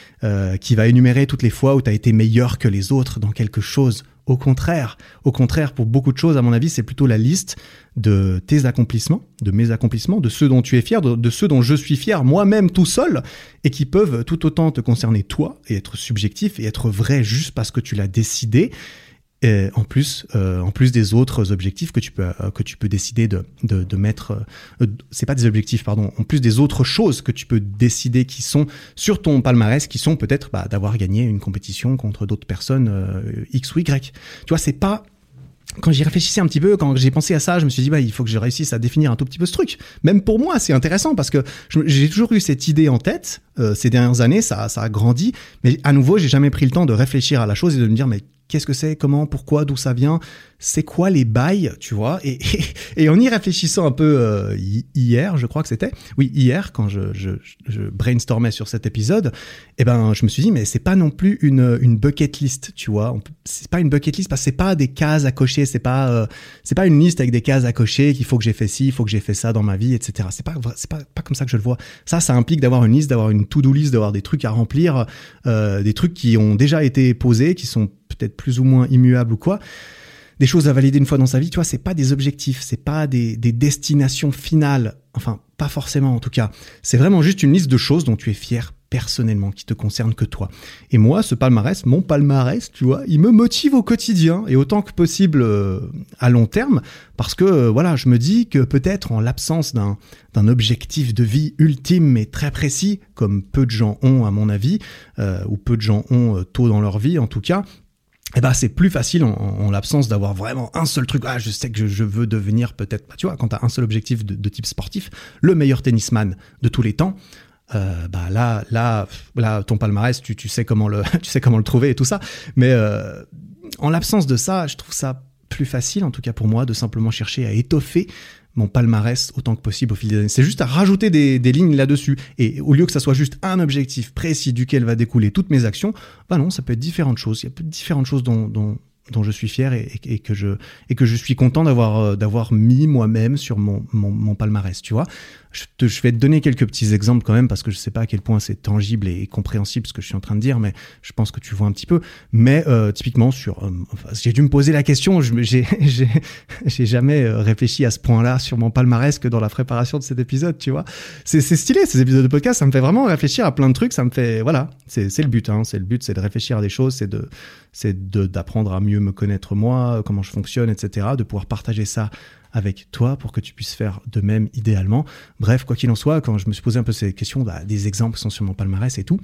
qui va énumérer toutes les fois où tu as été meilleur que les autres dans quelque chose au contraire, au contraire, pour beaucoup de choses, à mon avis, c'est plutôt la liste de tes accomplissements, de mes accomplissements, de ceux dont tu es fier, de, ceux dont je suis fier moi-même tout seul, et qui peuvent tout autant te concerner toi et être subjectifs et être vrais juste parce que tu l'as décidé, en plus, euh, en plus des autres objectifs que tu peux euh, que tu peux décider de de, de mettre, euh, c'est pas des objectifs pardon, en plus des autres choses que tu peux décider qui sont sur ton palmarès, qui sont peut-être bah, d'avoir gagné une compétition contre d'autres personnes x ou y. Tu vois, c'est pas quand j'y réfléchissais un petit peu, quand j'ai pensé à ça, je me suis dit, bah, il faut que je réussisse à définir un tout petit peu ce truc. Même pour moi, c'est intéressant parce que j'ai toujours eu cette idée en tête. ces dernières années, ça, ça a grandi, mais à nouveau, j'ai jamais pris le temps de réfléchir à la chose et de me dire, mais qu'est-ce que c'est, comment, pourquoi, d'où ça vient, c'est quoi les bails, tu vois. Et, (laughs) en y réfléchissant un peu euh, hier, je crois que c'était, oui, hier, quand je, brainstormais sur cet épisode, eh ben, je me suis dit, mais c'est pas non plus une, bucket list, tu vois. C'est pas une bucket list parce que c'est pas des cases à cocher, c'est pas, euh, pas une liste avec des cases à cocher qu'il faut que j'ai fait ci, il faut que j'ai fait ça dans ma vie, etc. C'est pas, pas, pas comme ça que je le vois. Ça, ça implique d'avoir une liste, d'avoir une to-do list, d'avoir des trucs à remplir, euh, des trucs qui ont déjà été posés, qui sont peut-être plus ou moins immuable ou quoi. Des choses à valider une fois dans sa vie, tu vois, c'est pas des objectifs, c'est pas des, destinations finales. Enfin, pas forcément en tout cas. C'est vraiment juste une liste de choses dont tu es fier personnellement, qui te concerne que toi. Et moi, ce palmarès, mon palmarès, tu vois, il me motive au quotidien et autant que possible euh, à long terme, parce que euh, voilà, je me dis que peut-être en l'absence d'un d'un objectif de vie ultime et très précis, comme peu de gens ont à mon avis, euh, ou peu de gens ont tôt dans leur vie en tout cas, eh ben c'est plus facile en, l'absence d'avoir vraiment un seul truc. Ah, je sais que je, veux devenir peut-être, bah, tu vois, quand tu as un seul objectif de, type sportif, le meilleur tennisman de tous les temps. Euh, bah là, là, là, ton palmarès, tu, tu sais comment le, (laughs) tu sais comment le trouver et tout ça. Mais euh, en l'absence de ça, je trouve ça plus facile, en tout cas pour moi, de simplement chercher à étoffer mon palmarès autant que possible au fil des années. C'est juste à rajouter des, lignes là-dessus. Et au lieu que ça soit juste un objectif précis duquel va découler toutes mes actions, bah non, ça peut être différentes choses. Il y a différentes choses dont, dont, dont je suis fier et, et, que je et que je suis content d'avoir euh, d'avoir mis moi-même sur mon, mon, mon, palmarès tu vois je, vais te donner quelques petits exemples quand même parce que je sais pas à quel point c'est tangible et compréhensible ce que je suis en train de dire mais je pense que tu vois un petit peu mais euh, typiquement sur euh, j'ai dû me poser la question (laughs) j'ai j'ai jamais euh, réfléchi à ce point-là sur mon palmarès que dans la préparation de cet épisode tu vois c'est stylé ces épisodes de podcast ça me fait vraiment réfléchir à plein de trucs ça me fait voilà c'est le but hein, c'est le but c'est de réfléchir à des choses c'est de c'est d'apprendre à mieux me connaître moi, comment je fonctionne, etc., de pouvoir partager ça avec toi pour que tu puisses faire de même idéalement. Bref, quoi qu'il en soit, quand je me suis posé un peu ces questions, bah, des exemples sont sur mon palmarès et tout.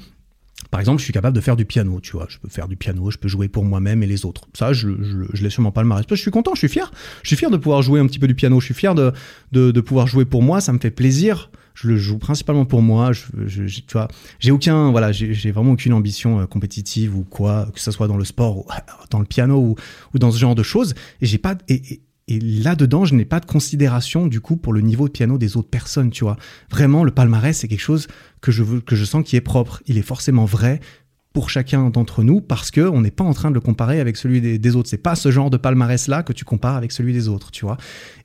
Par exemple, je suis capable de faire du piano, tu vois. Je peux faire du piano, je peux jouer pour moi-même et les autres. Ça, je, je, l'ai sur mon palmarès. Je suis content, je suis fier. Je suis fier de pouvoir jouer un petit peu du piano. Je suis fier de, de, pouvoir jouer pour moi. Ça me fait plaisir je le joue principalement pour moi. Je, je, tu vois, j'ai aucun, voilà, j'ai vraiment aucune ambition euh, compétitive ou quoi, que ce soit dans le sport (laughs) dans le piano ou, ou dans ce genre de choses. Et j'ai pas, là-dedans, je n'ai pas de considération du coup pour le niveau de piano des autres personnes, tu vois. Vraiment, le palmarès, c'est quelque chose que je veux, que je sens qui est propre. Il est forcément vrai pour chacun d'entre nous parce que on n'est pas en train de le comparer avec celui des, autres. C'est pas ce genre de palmarès là que tu compares avec celui des autres, tu vois.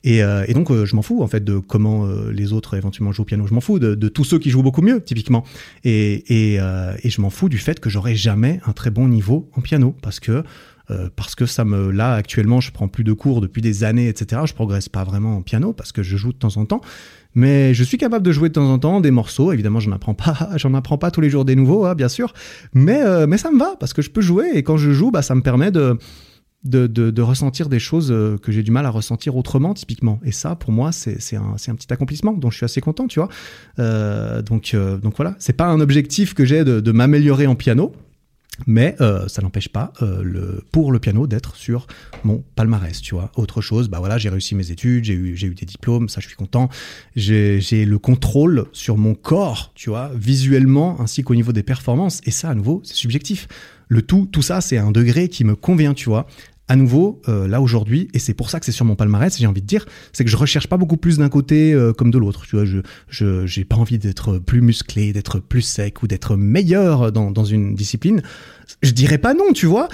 Et, euh, et donc euh, je m'en fous en fait de comment euh, les autres éventuellement jouent au piano. Je m'en fous de, de, tous ceux qui jouent beaucoup mieux typiquement. Et, et, et je m'en fous du fait que j'aurai jamais un très bon niveau en piano parce que parce que ça me là actuellement je prends plus de cours depuis des années etc je progresse pas vraiment en piano parce que je joue de temps en temps mais je suis capable de jouer de temps en temps des morceaux. Évidemment, j'en apprends pas, (laughs) j'en apprends pas tous les jours des nouveaux, hein, bien sûr. Mais, euh, mais ça me va parce que je peux jouer et quand je joue, bah, ça me permet de, de, de, ressentir des choses euh, que j'ai du mal à ressentir autrement, typiquement. Et ça, pour moi, c'est un, un, petit accomplissement dont je suis assez content, tu vois. Euh, donc, euh, donc voilà, c'est pas un objectif que j'ai de m'améliorer en piano. Mais euh, ça n'empêche pas euh, le, pour le piano d'être sur mon palmarès, tu vois. Autre chose, bah voilà, j'ai réussi mes études, j'ai eu, j'ai eu des diplômes, ça je suis content. J'ai, j'ai le contrôle sur mon corps, tu vois, visuellement ainsi qu'au niveau des performances. Et ça, à nouveau, c'est subjectif. Le tout, tout ça, c'est un degré qui me convient, tu vois. À nouveau, euh, là aujourd'hui, et c'est pour ça que c'est sur mon palmarès, j'ai envie de dire, c'est que je recherche pas beaucoup plus d'un côté euh, comme de l'autre. Tu vois, je je j'ai pas envie d'être plus musclé, d'être plus sec ou d'être meilleur dans, dans une discipline. Je dirais pas non, tu vois.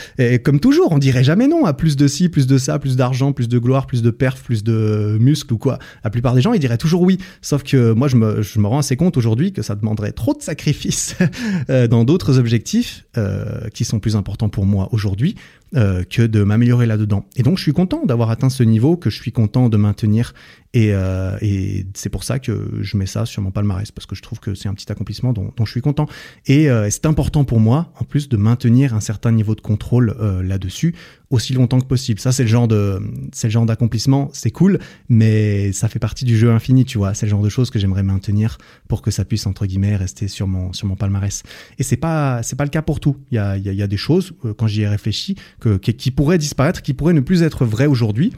Comme toujours, on dirait jamais non à plus de ci, plus de ça, plus d'argent, plus de gloire, plus de perf, plus de muscles ou quoi. La plupart des gens, ils diraient toujours oui. Sauf que moi, je me, je me rends assez compte aujourd'hui que ça demanderait trop de sacrifices (laughs) euh, dans d'autres objectifs euh, qui sont plus importants pour moi aujourd'hui euh, que de m'améliorer là-dedans. Et donc je suis content d'avoir atteint ce niveau que je suis content de maintenir et, euh, et c'est pour ça que je mets ça sur mon palmarès parce que je trouve que c'est un petit accomplissement dont, dont je suis content. Et euh, c'est important pour moi en plus de maintenir un certain niveau de contrôle euh, là-dessus aussi longtemps que possible. Ça c'est le genre de c'est le genre d'accomplissement, c'est cool, mais ça fait partie du jeu infini, tu vois. C'est le genre de choses que j'aimerais maintenir pour que ça puisse entre guillemets rester sur mon sur mon palmarès. Et c'est pas c'est pas le cas pour tout. Il y a y y a des choses quand j'y ai réfléchi que, qui pourraient disparaître, qui pourraient ne plus être vraies aujourd'hui,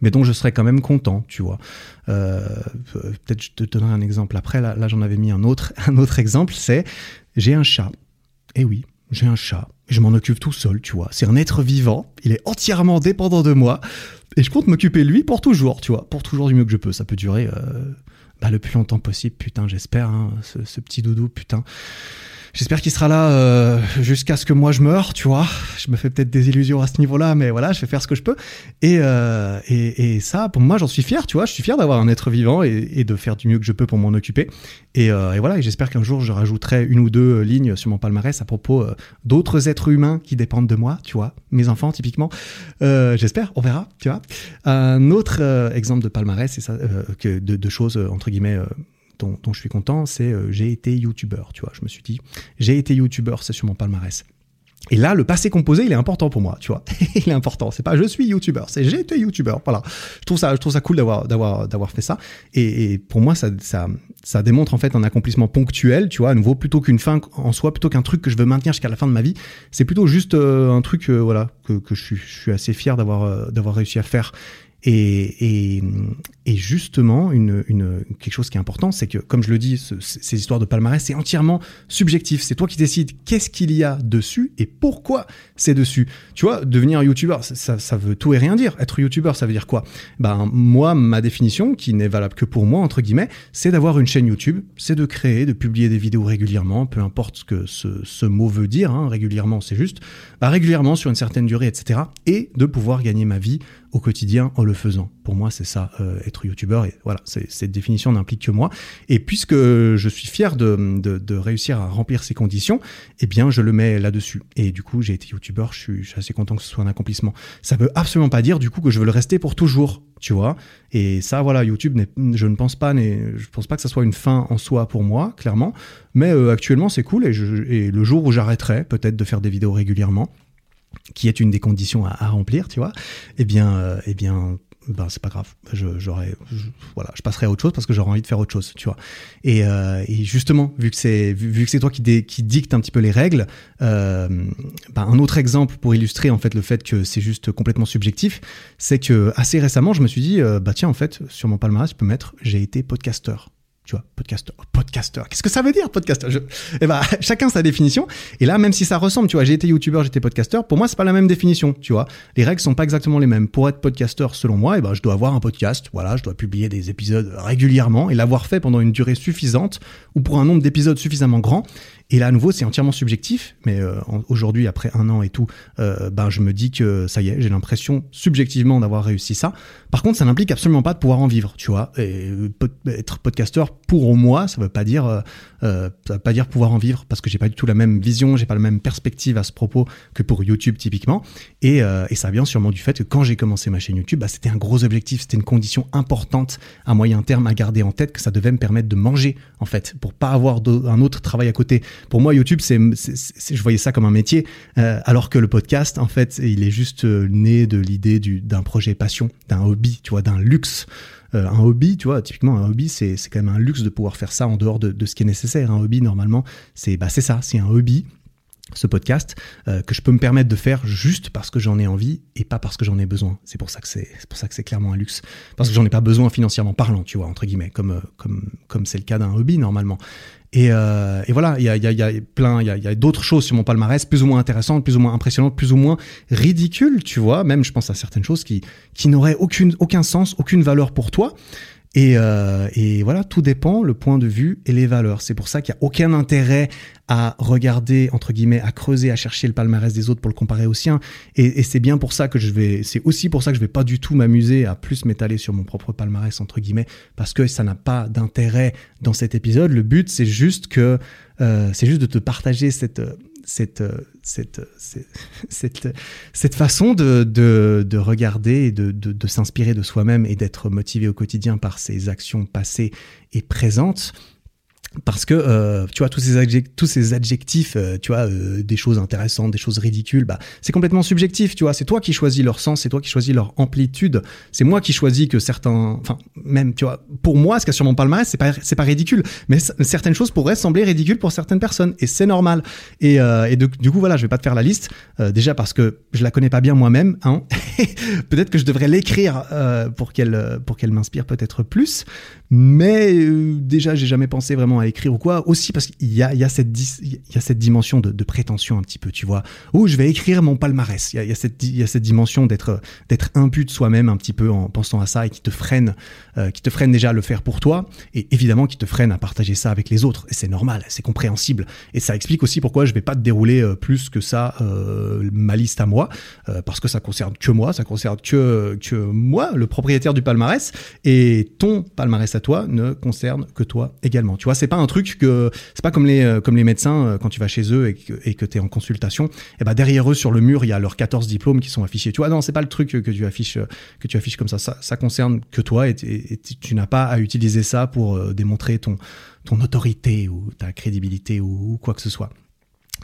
mais dont je serais quand même content, tu vois. Euh, Peut-être je te donnerai un exemple après. Là, j'en avais mis un autre, (laughs) un autre exemple. C'est j'ai un chat. Et oui, j'ai un chat. Je m'en occupe tout seul, tu vois. C'est un être vivant. Il est entièrement dépendant de moi. Et je compte m'occuper de lui pour toujours, tu vois. Pour toujours du mieux que je peux. Ça peut durer euh, bah, le plus longtemps possible, putain, j'espère. Hein, ce petit doudou, putain. J'espère qu'il sera là euh, jusqu'à ce que moi je meure, tu vois. Je me fais peut-être des illusions à ce niveau-là, mais voilà, je vais faire ce que je peux. Et, euh, et, et, ça, pour moi, j'en suis fier, tu vois. Je suis fier d'avoir un être vivant et, de faire du mieux que je peux pour m'en occuper. Et, euh, et voilà, et j'espère qu'un jour, je rajouterai une ou deux lignes sur mon palmarès à propos d'autres êtres humains qui dépendent de moi, tu vois. Mes enfants, typiquement. J'espère, on verra, tu vois. Un autre exemple de palmarès, c'est ça, que de, choses, entre guillemets, dont, je suis content, c'est euh, j'ai été youtubeur, tu vois. Je me suis dit, j'ai été youtubeur, c'est sur mon palmarès. Et là, le passé composé, il est important pour moi, tu vois. (laughs) il est important. C'est pas je suis youtubeur, c'est j'ai été youtubeur. Voilà. Je trouve ça, je trouve ça cool d'avoir, d'avoir, d'avoir fait ça. Et, pour moi, ça, ça, ça démontre en fait un accomplissement ponctuel, tu vois, à nouveau, plutôt qu'une fin en soi, plutôt qu'un truc que je veux maintenir jusqu'à la fin de ma vie. C'est plutôt juste euh, un truc, euh, voilà, que, que je suis, assez fier d'avoir, d'avoir réussi à faire. Et, justement, quelque chose qui est important, c'est que, comme je le dis, ce, ces histoires de palmarès, c'est entièrement subjectif. C'est toi qui décides qu'est-ce qu'il y a dessus et pourquoi c'est dessus. Tu vois, devenir youtubeur, ça, ça, veut tout et rien dire. Être youtubeur, ça veut dire quoi? Ben moi, ma définition, qui n'est valable que pour moi entre guillemets, c'est d'avoir une chaîne YouTube, c'est de créer, de publier des vidéos régulièrement, peu importe ce que ce, ce mot veut dire. Hein, régulièrement, c'est juste, bah, régulièrement sur une certaine durée, etc. Et de pouvoir gagner ma vie au quotidien en le faisant. Pour moi, c'est ça, euh, être youtubeur. Et voilà, cette définition n'implique que moi. Et puisque je suis fier de, réussir à remplir ces conditions, eh bien, je le mets là-dessus. Et du coup, j'ai été youtubeur. Je suis, assez content que ce soit un accomplissement. Ça veut absolument pas dire du coup que je veux le rester pour toujours, tu vois. Et ça, voilà, YouTube, je ne pense pas, je pense pas que ça soit une fin en soi pour moi, clairement. Mais euh, actuellement, c'est cool. Et, et le jour où j'arrêterai peut-être de faire des vidéos régulièrement qui est une des conditions à, remplir, tu vois, eh bien, euh, eh bien, ben c'est pas grave. Je, voilà, je passerai à autre chose parce que j'aurais envie de faire autre chose, tu vois. Et, euh, justement, vu que c'est, vu, que c'est toi qui, dé, dicte un petit peu les règles, euh, ben un autre exemple pour illustrer en fait le fait que c'est juste complètement subjectif, c'est que assez récemment, je me suis dit, bah tiens, en fait, sur mon palmarès, je peux mettre, j'ai été podcasteur tu vois, podcaster, podcaster. Qu'est-ce que ça veut dire, podcaster? Je... Eh ben, (laughs) chacun sa définition. Et là, même si ça ressemble, tu vois, j'ai été youtubeur, j'étais podcaster, pour moi, c'est pas la même définition, tu vois. Les règles sont pas exactement les mêmes. Pour être podcaster, selon moi, eh ben, je dois avoir un podcast, voilà, je dois publier des épisodes régulièrement et l'avoir fait pendant une durée suffisante ou pour un nombre d'épisodes suffisamment grand. Et là, à nouveau, c'est entièrement subjectif, mais euh, aujourd'hui, après un an et tout, euh, ben, je me dis que ça y est, j'ai l'impression subjectivement d'avoir réussi ça. Par contre, ça n'implique absolument pas de pouvoir en vivre, tu vois. Et être podcasteur pour moi, ça veut pas dire, euh, ça veut pas dire pouvoir en vivre, parce que j'ai pas du tout la même vision, j'ai pas la même perspective à ce propos que pour YouTube typiquement. Et, euh, et ça vient sûrement du fait que quand j'ai commencé ma chaîne YouTube, bah, c'était un gros objectif, c'était une condition importante à moyen terme à garder en tête que ça devait me permettre de manger, en fait, pour pas avoir un autre travail à côté pour moi, YouTube, c'est, je voyais ça comme un métier, euh, alors que le podcast, en fait, il est juste euh, né de l'idée d'un projet passion, d'un hobby, tu vois, d'un luxe. Euh, un hobby, tu vois, typiquement un hobby, c'est quand même un luxe de pouvoir faire ça en dehors de, ce qui est nécessaire. Un hobby, normalement, c'est bah, ça, c'est un hobby ce podcast que je peux me permettre de faire juste parce que j'en ai envie et pas parce que j'en ai besoin. C'est pour ça que c'est pour ça que c'est clairement un luxe parce que j'en ai pas besoin financièrement parlant, tu vois entre guillemets, comme comme comme c'est le cas d'un hobby normalement. Et, euh, et voilà, il y a, y, a, y a plein, il y a, y d'autres choses sur mon palmarès, plus ou moins intéressantes, plus ou moins impressionnantes, plus ou moins ridicules, tu vois. Même, je pense à certaines choses qui, qui n'auraient aucune, aucun sens, aucune valeur pour toi. Et, euh, et, voilà, tout dépend le point de vue et les valeurs. C'est pour ça qu'il n'y a aucun intérêt à regarder, entre guillemets, à creuser, à chercher le palmarès des autres pour le comparer au sien. Et, c'est bien pour ça que je vais, c'est aussi pour ça que je vais pas du tout m'amuser à plus m'étaler sur mon propre palmarès, entre guillemets, parce que ça n'a pas d'intérêt dans cet épisode. Le but, c'est juste que, euh, c'est juste de te partager cette, cette, cette, (laughs) cette, cette, façon de, de, de regarder et de, de, de s'inspirer de soi-même et d'être motivé au quotidien par ses actions passées et présentes parce que euh, tu vois tous ces adjectifs, tous ces adjectifs euh, tu vois euh, des choses intéressantes des choses ridicules bah c'est complètement subjectif tu vois. C'est toi qui choisis leur sens c'est toi qui choisis leur amplitude. C'est moi qui choisis que certains enfin même tu vois pour moi ce qu'il y a sur mon palmarès c'est pas c'est pas ridicule. Mais certaines choses pourraient sembler ridicules pour certaines personnes et c'est normal. Et, et de, du coup voilà je vais pas te faire la liste déjà parce que je la connais pas bien moi-même hein. (laughs) Peut-être que je devrais l'écrire pour qu'elle pour qu'elle m'inspire peut-être plus. Mais déjà j'ai jamais pensé vraiment à écrire ou quoi, aussi parce qu'il y a, cette y a cette dimension de, prétention un petit peu, tu vois. Ou je vais écrire mon palmarès. Il y a, cette, y a cette dimension d'être, d'être impu de soi-même un petit peu en pensant à ça et qui te freine, euh, qui te freine déjà à le faire pour toi et évidemment qui te freine à partager ça avec les autres. Et c'est normal, c'est compréhensible. Et ça explique aussi pourquoi je vais pas te dérouler euh, plus que ça euh, ma liste à moi, parce que ça concerne que moi, ça concerne que, que moi, le propriétaire du palmarès, et ton palmarès à toi ne concerne que toi également. Tu vois, c'est pas un truc que c'est pas comme les euh, comme les médecins euh, quand tu vas chez eux et que et que tu es en consultation, et eh ben derrière eux sur le mur, il y a leurs 14 diplômes qui sont affichés. Tu vois, non, c'est pas le truc que tu affiches que tu affiches comme ça. Ça, concerne que toi et, tu n'as pas à utiliser ça pour euh, démontrer ton ton autorité ou ta crédibilité ou, quoi que ce soit.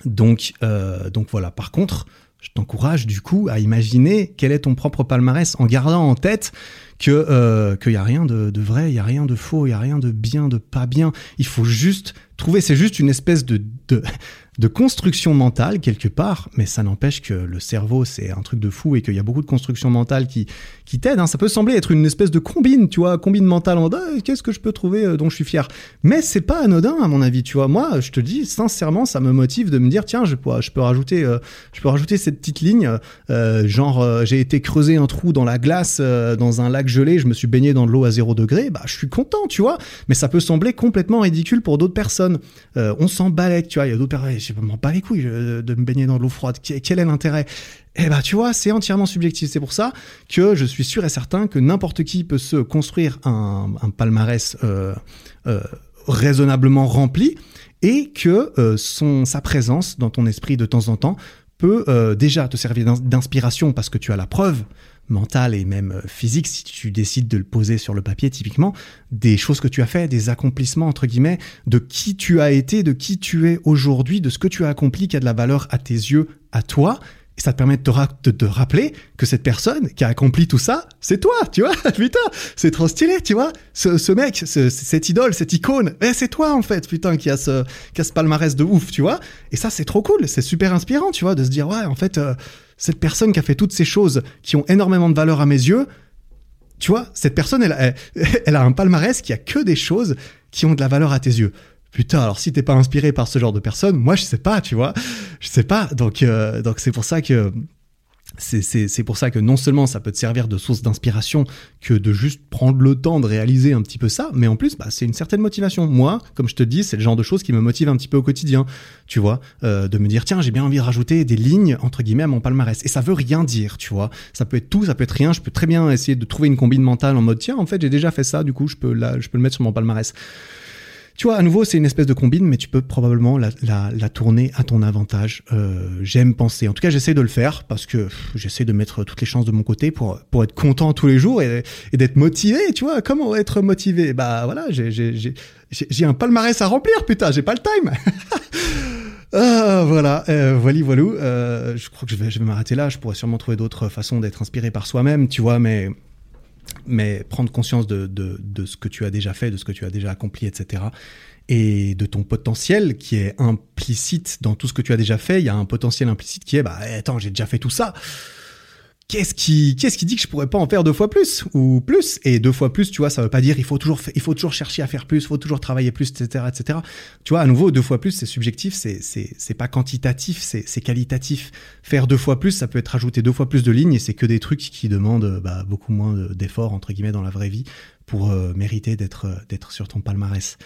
Donc euh, donc voilà. Par contre, je t'encourage du coup à imaginer quel est ton propre palmarès en gardant en tête que euh, qu'il y a rien de, vrai, il y a rien de faux, il y a rien de bien, de pas bien. Il faut juste trouver, c'est juste une espèce de de construction mentale quelque part, mais ça n'empêche que le cerveau c'est un truc de fou et qu'il y a beaucoup de construction mentale qui qui t'aide. Hein. Ça peut sembler être une espèce de combine, tu vois, combine mentale en ah, qu'est-ce que je peux trouver euh, dont je suis fier? Mais c'est pas anodin à mon avis, tu vois. Moi, je te dis sincèrement, ça me motive de me dire tiens, je peux je peux rajouter euh, je peux rajouter cette petite ligne euh, genre j'ai été creuser un trou dans la glace dans un lac gelé, je me suis baigné dans de l'eau à zéro degré, bah je suis content, tu vois. Mais ça peut sembler complètement ridicule pour d'autres personnes. on s'en tu vois. Il y a d'autres personnes je m'en bats les couilles de me baigner dans de l'eau froide. Quel est l'intérêt? Eh ben, tu vois, c'est entièrement subjectif. C'est pour ça que je suis sûr et certain que n'importe qui peut se construire un, palmarès euh, euh, raisonnablement rempli et que euh, son sa présence dans ton esprit de temps en temps peut euh, déjà te servir d'inspiration parce que tu as la preuve mentale et même physique, si tu décides de le poser sur le papier, typiquement, des choses que tu as fait, des accomplissements, entre guillemets, de qui tu as été, de qui tu es aujourd'hui, de ce que tu as accompli qui a de la valeur à tes yeux, à toi, et ça te permet de te, de rappeler que cette personne qui a accompli tout ça, c'est toi, tu vois. (laughs) Putain, c'est trop stylé, tu vois. Ce, ce mec, ce, cette idole, cette icône, eh, c'est toi en fait, putain, qui a ce, qui a ce palmarès de ouf, tu vois. Et ça, c'est trop cool, c'est super inspirant, tu vois, de se dire ouais, en fait, euh, cette personne qui a fait toutes ces choses qui ont énormément de valeur à mes yeux, tu vois, cette personne, (laughs) elle, a un palmarès qui a que des choses qui ont de la valeur à tes yeux. Putain, alors si t'es pas inspiré par ce genre de personne, moi je sais pas, tu vois, je sais pas. Donc euh, donc c'est pour ça que c'est pour ça que non seulement ça peut te servir de source d'inspiration que de juste prendre le temps de réaliser un petit peu ça, mais en plus, bah, c'est une certaine motivation. Moi, comme je te dis, c'est le genre de choses qui me motive un petit peu au quotidien, tu vois, euh, de me dire, tiens, j'ai bien envie de rajouter des lignes, entre guillemets, à mon palmarès. Et ça veut rien dire, tu vois. Ça peut être tout, ça peut être rien. Je peux très bien essayer de trouver une combine mentale en mode, tiens, en fait, j'ai déjà fait ça, du coup, je peux, là, je peux le mettre sur mon palmarès. Tu vois, à nouveau, c'est une espèce de combine, mais tu peux probablement la, la, la tourner à ton avantage. Euh, J'aime penser. En tout cas, j'essaie de le faire parce que j'essaie de mettre toutes les chances de mon côté pour, pour être content tous les jours et, et d'être motivé. Tu vois, comment être motivé? Bah voilà, j'ai un palmarès à remplir, putain, j'ai pas le time. (laughs) Ah, voilà, euh, voilà, voilà. Euh, je crois que je vais, je vais m'arrêter là. Je pourrais sûrement trouver d'autres façons d'être inspiré par soi-même, tu vois, mais mais prendre conscience de, de, de, ce que tu as déjà fait, de ce que tu as déjà accompli, etc. Et de ton potentiel qui est implicite dans tout ce que tu as déjà fait. Il y a un potentiel implicite qui est, bah attends, j'ai déjà fait tout ça. Qu'est-ce qui, qu'est-ce qui dit que je pourrais pas en faire deux fois plus ou plus? Et deux fois plus, tu vois, ça veut pas dire il faut toujours, il faut toujours chercher à faire plus, il faut toujours travailler plus, etc., etc. Tu vois, à nouveau, deux fois plus, c'est subjectif, c'est, c'est, c'est pas quantitatif, c'est, c'est qualitatif. Faire deux fois plus, ça peut être rajouter deux fois plus de lignes et c'est que des trucs qui demandent bah, beaucoup moins d'efforts entre guillemets dans la vraie vie pour euh, mériter d'être, d'être sur ton palmarès.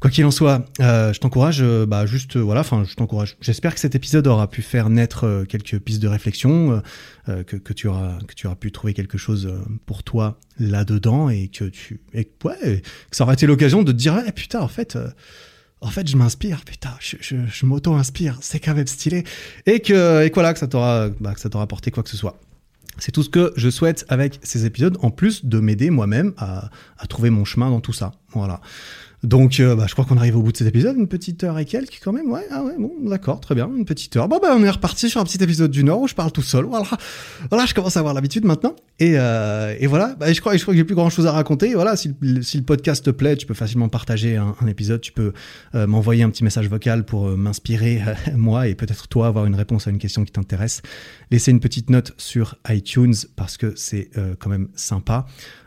Quoi qu'il en soit, euh, je t'encourage, euh, bah juste euh, voilà, enfin je t'encourage. J'espère que cet épisode aura pu faire naître quelques pistes de réflexion, que, que, tu auras que tu auras pu trouver quelque chose pour toi là-dedans et que tu et ouais, que ça aura été l'occasion de te dire eh, putain en fait en fait je m'inspire putain je, je, je m'auto-inspire c'est quand même stylé et que et voilà que ça t'aura bah, apporté quoi que ce soit. C'est tout ce que je souhaite avec ces épisodes, en plus de m'aider moi-même à, à trouver mon chemin dans tout ça. Voilà. Donc, euh, bah, je crois qu'on arrive au bout de cet épisode, une petite heure et quelques quand même. Ouais, ah ouais, bon, d'accord, très bien, une petite heure. Bon, bah, on est reparti sur un petit épisode du Nord où je parle tout seul. Voilà, voilà, je commence à avoir l'habitude maintenant. Et, euh, voilà, bah, je crois, je crois que j'ai plus grand chose à raconter. Voilà, si le, podcast te plaît, tu peux facilement partager un, épisode. Tu peux euh, m'envoyer un petit message vocal pour m'inspirer (laughs) moi et peut-être toi avoir une réponse à une question qui t'intéresse. Laissez une petite note sur iTunes parce que c'est quand même sympa.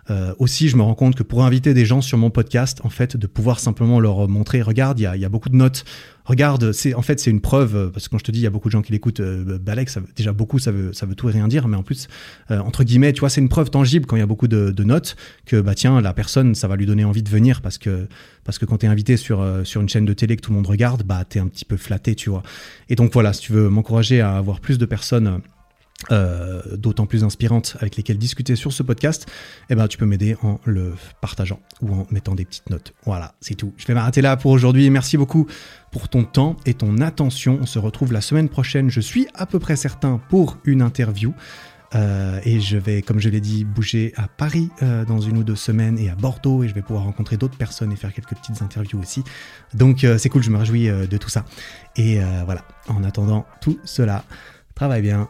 Euh, aussi, je me rends compte que pour inviter des gens sur mon podcast, en fait, de pouvoir simplement leur montrer, regarde, il y a, beaucoup de notes. Regarde, c'est en fait c'est une preuve euh, parce que quand je te dis il y a beaucoup de gens qui l'écoutent, euh, Balek, déjà beaucoup, ça veut tout et rien dire, mais en plus euh, entre guillemets, tu vois, c'est une preuve tangible quand il y a beaucoup de, de, notes que bah tiens la personne, ça va lui donner envie de venir parce que parce que quand t'es invité sur euh, sur une chaîne de télé que tout le monde regarde, bah t'es un petit peu flatté, tu vois. Et donc voilà, si tu veux m'encourager à avoir plus de personnes euh, d'autant plus inspirantes avec lesquelles discuter sur ce podcast, eh ben, tu peux m'aider en le partageant ou en mettant des petites notes. Voilà, c'est tout. Je vais m'arrêter là pour aujourd'hui. Merci beaucoup pour ton temps et ton attention. On se retrouve la semaine prochaine. Je suis à peu près certain pour une interview. Euh, et je vais, comme je l'ai dit, bouger à Paris euh, dans une ou deux semaines et à Bordeaux et je vais pouvoir rencontrer d'autres personnes et faire quelques petites interviews aussi. Donc c'est cool, je me réjouis de tout ça. Et voilà, en attendant tout cela, travaille bien,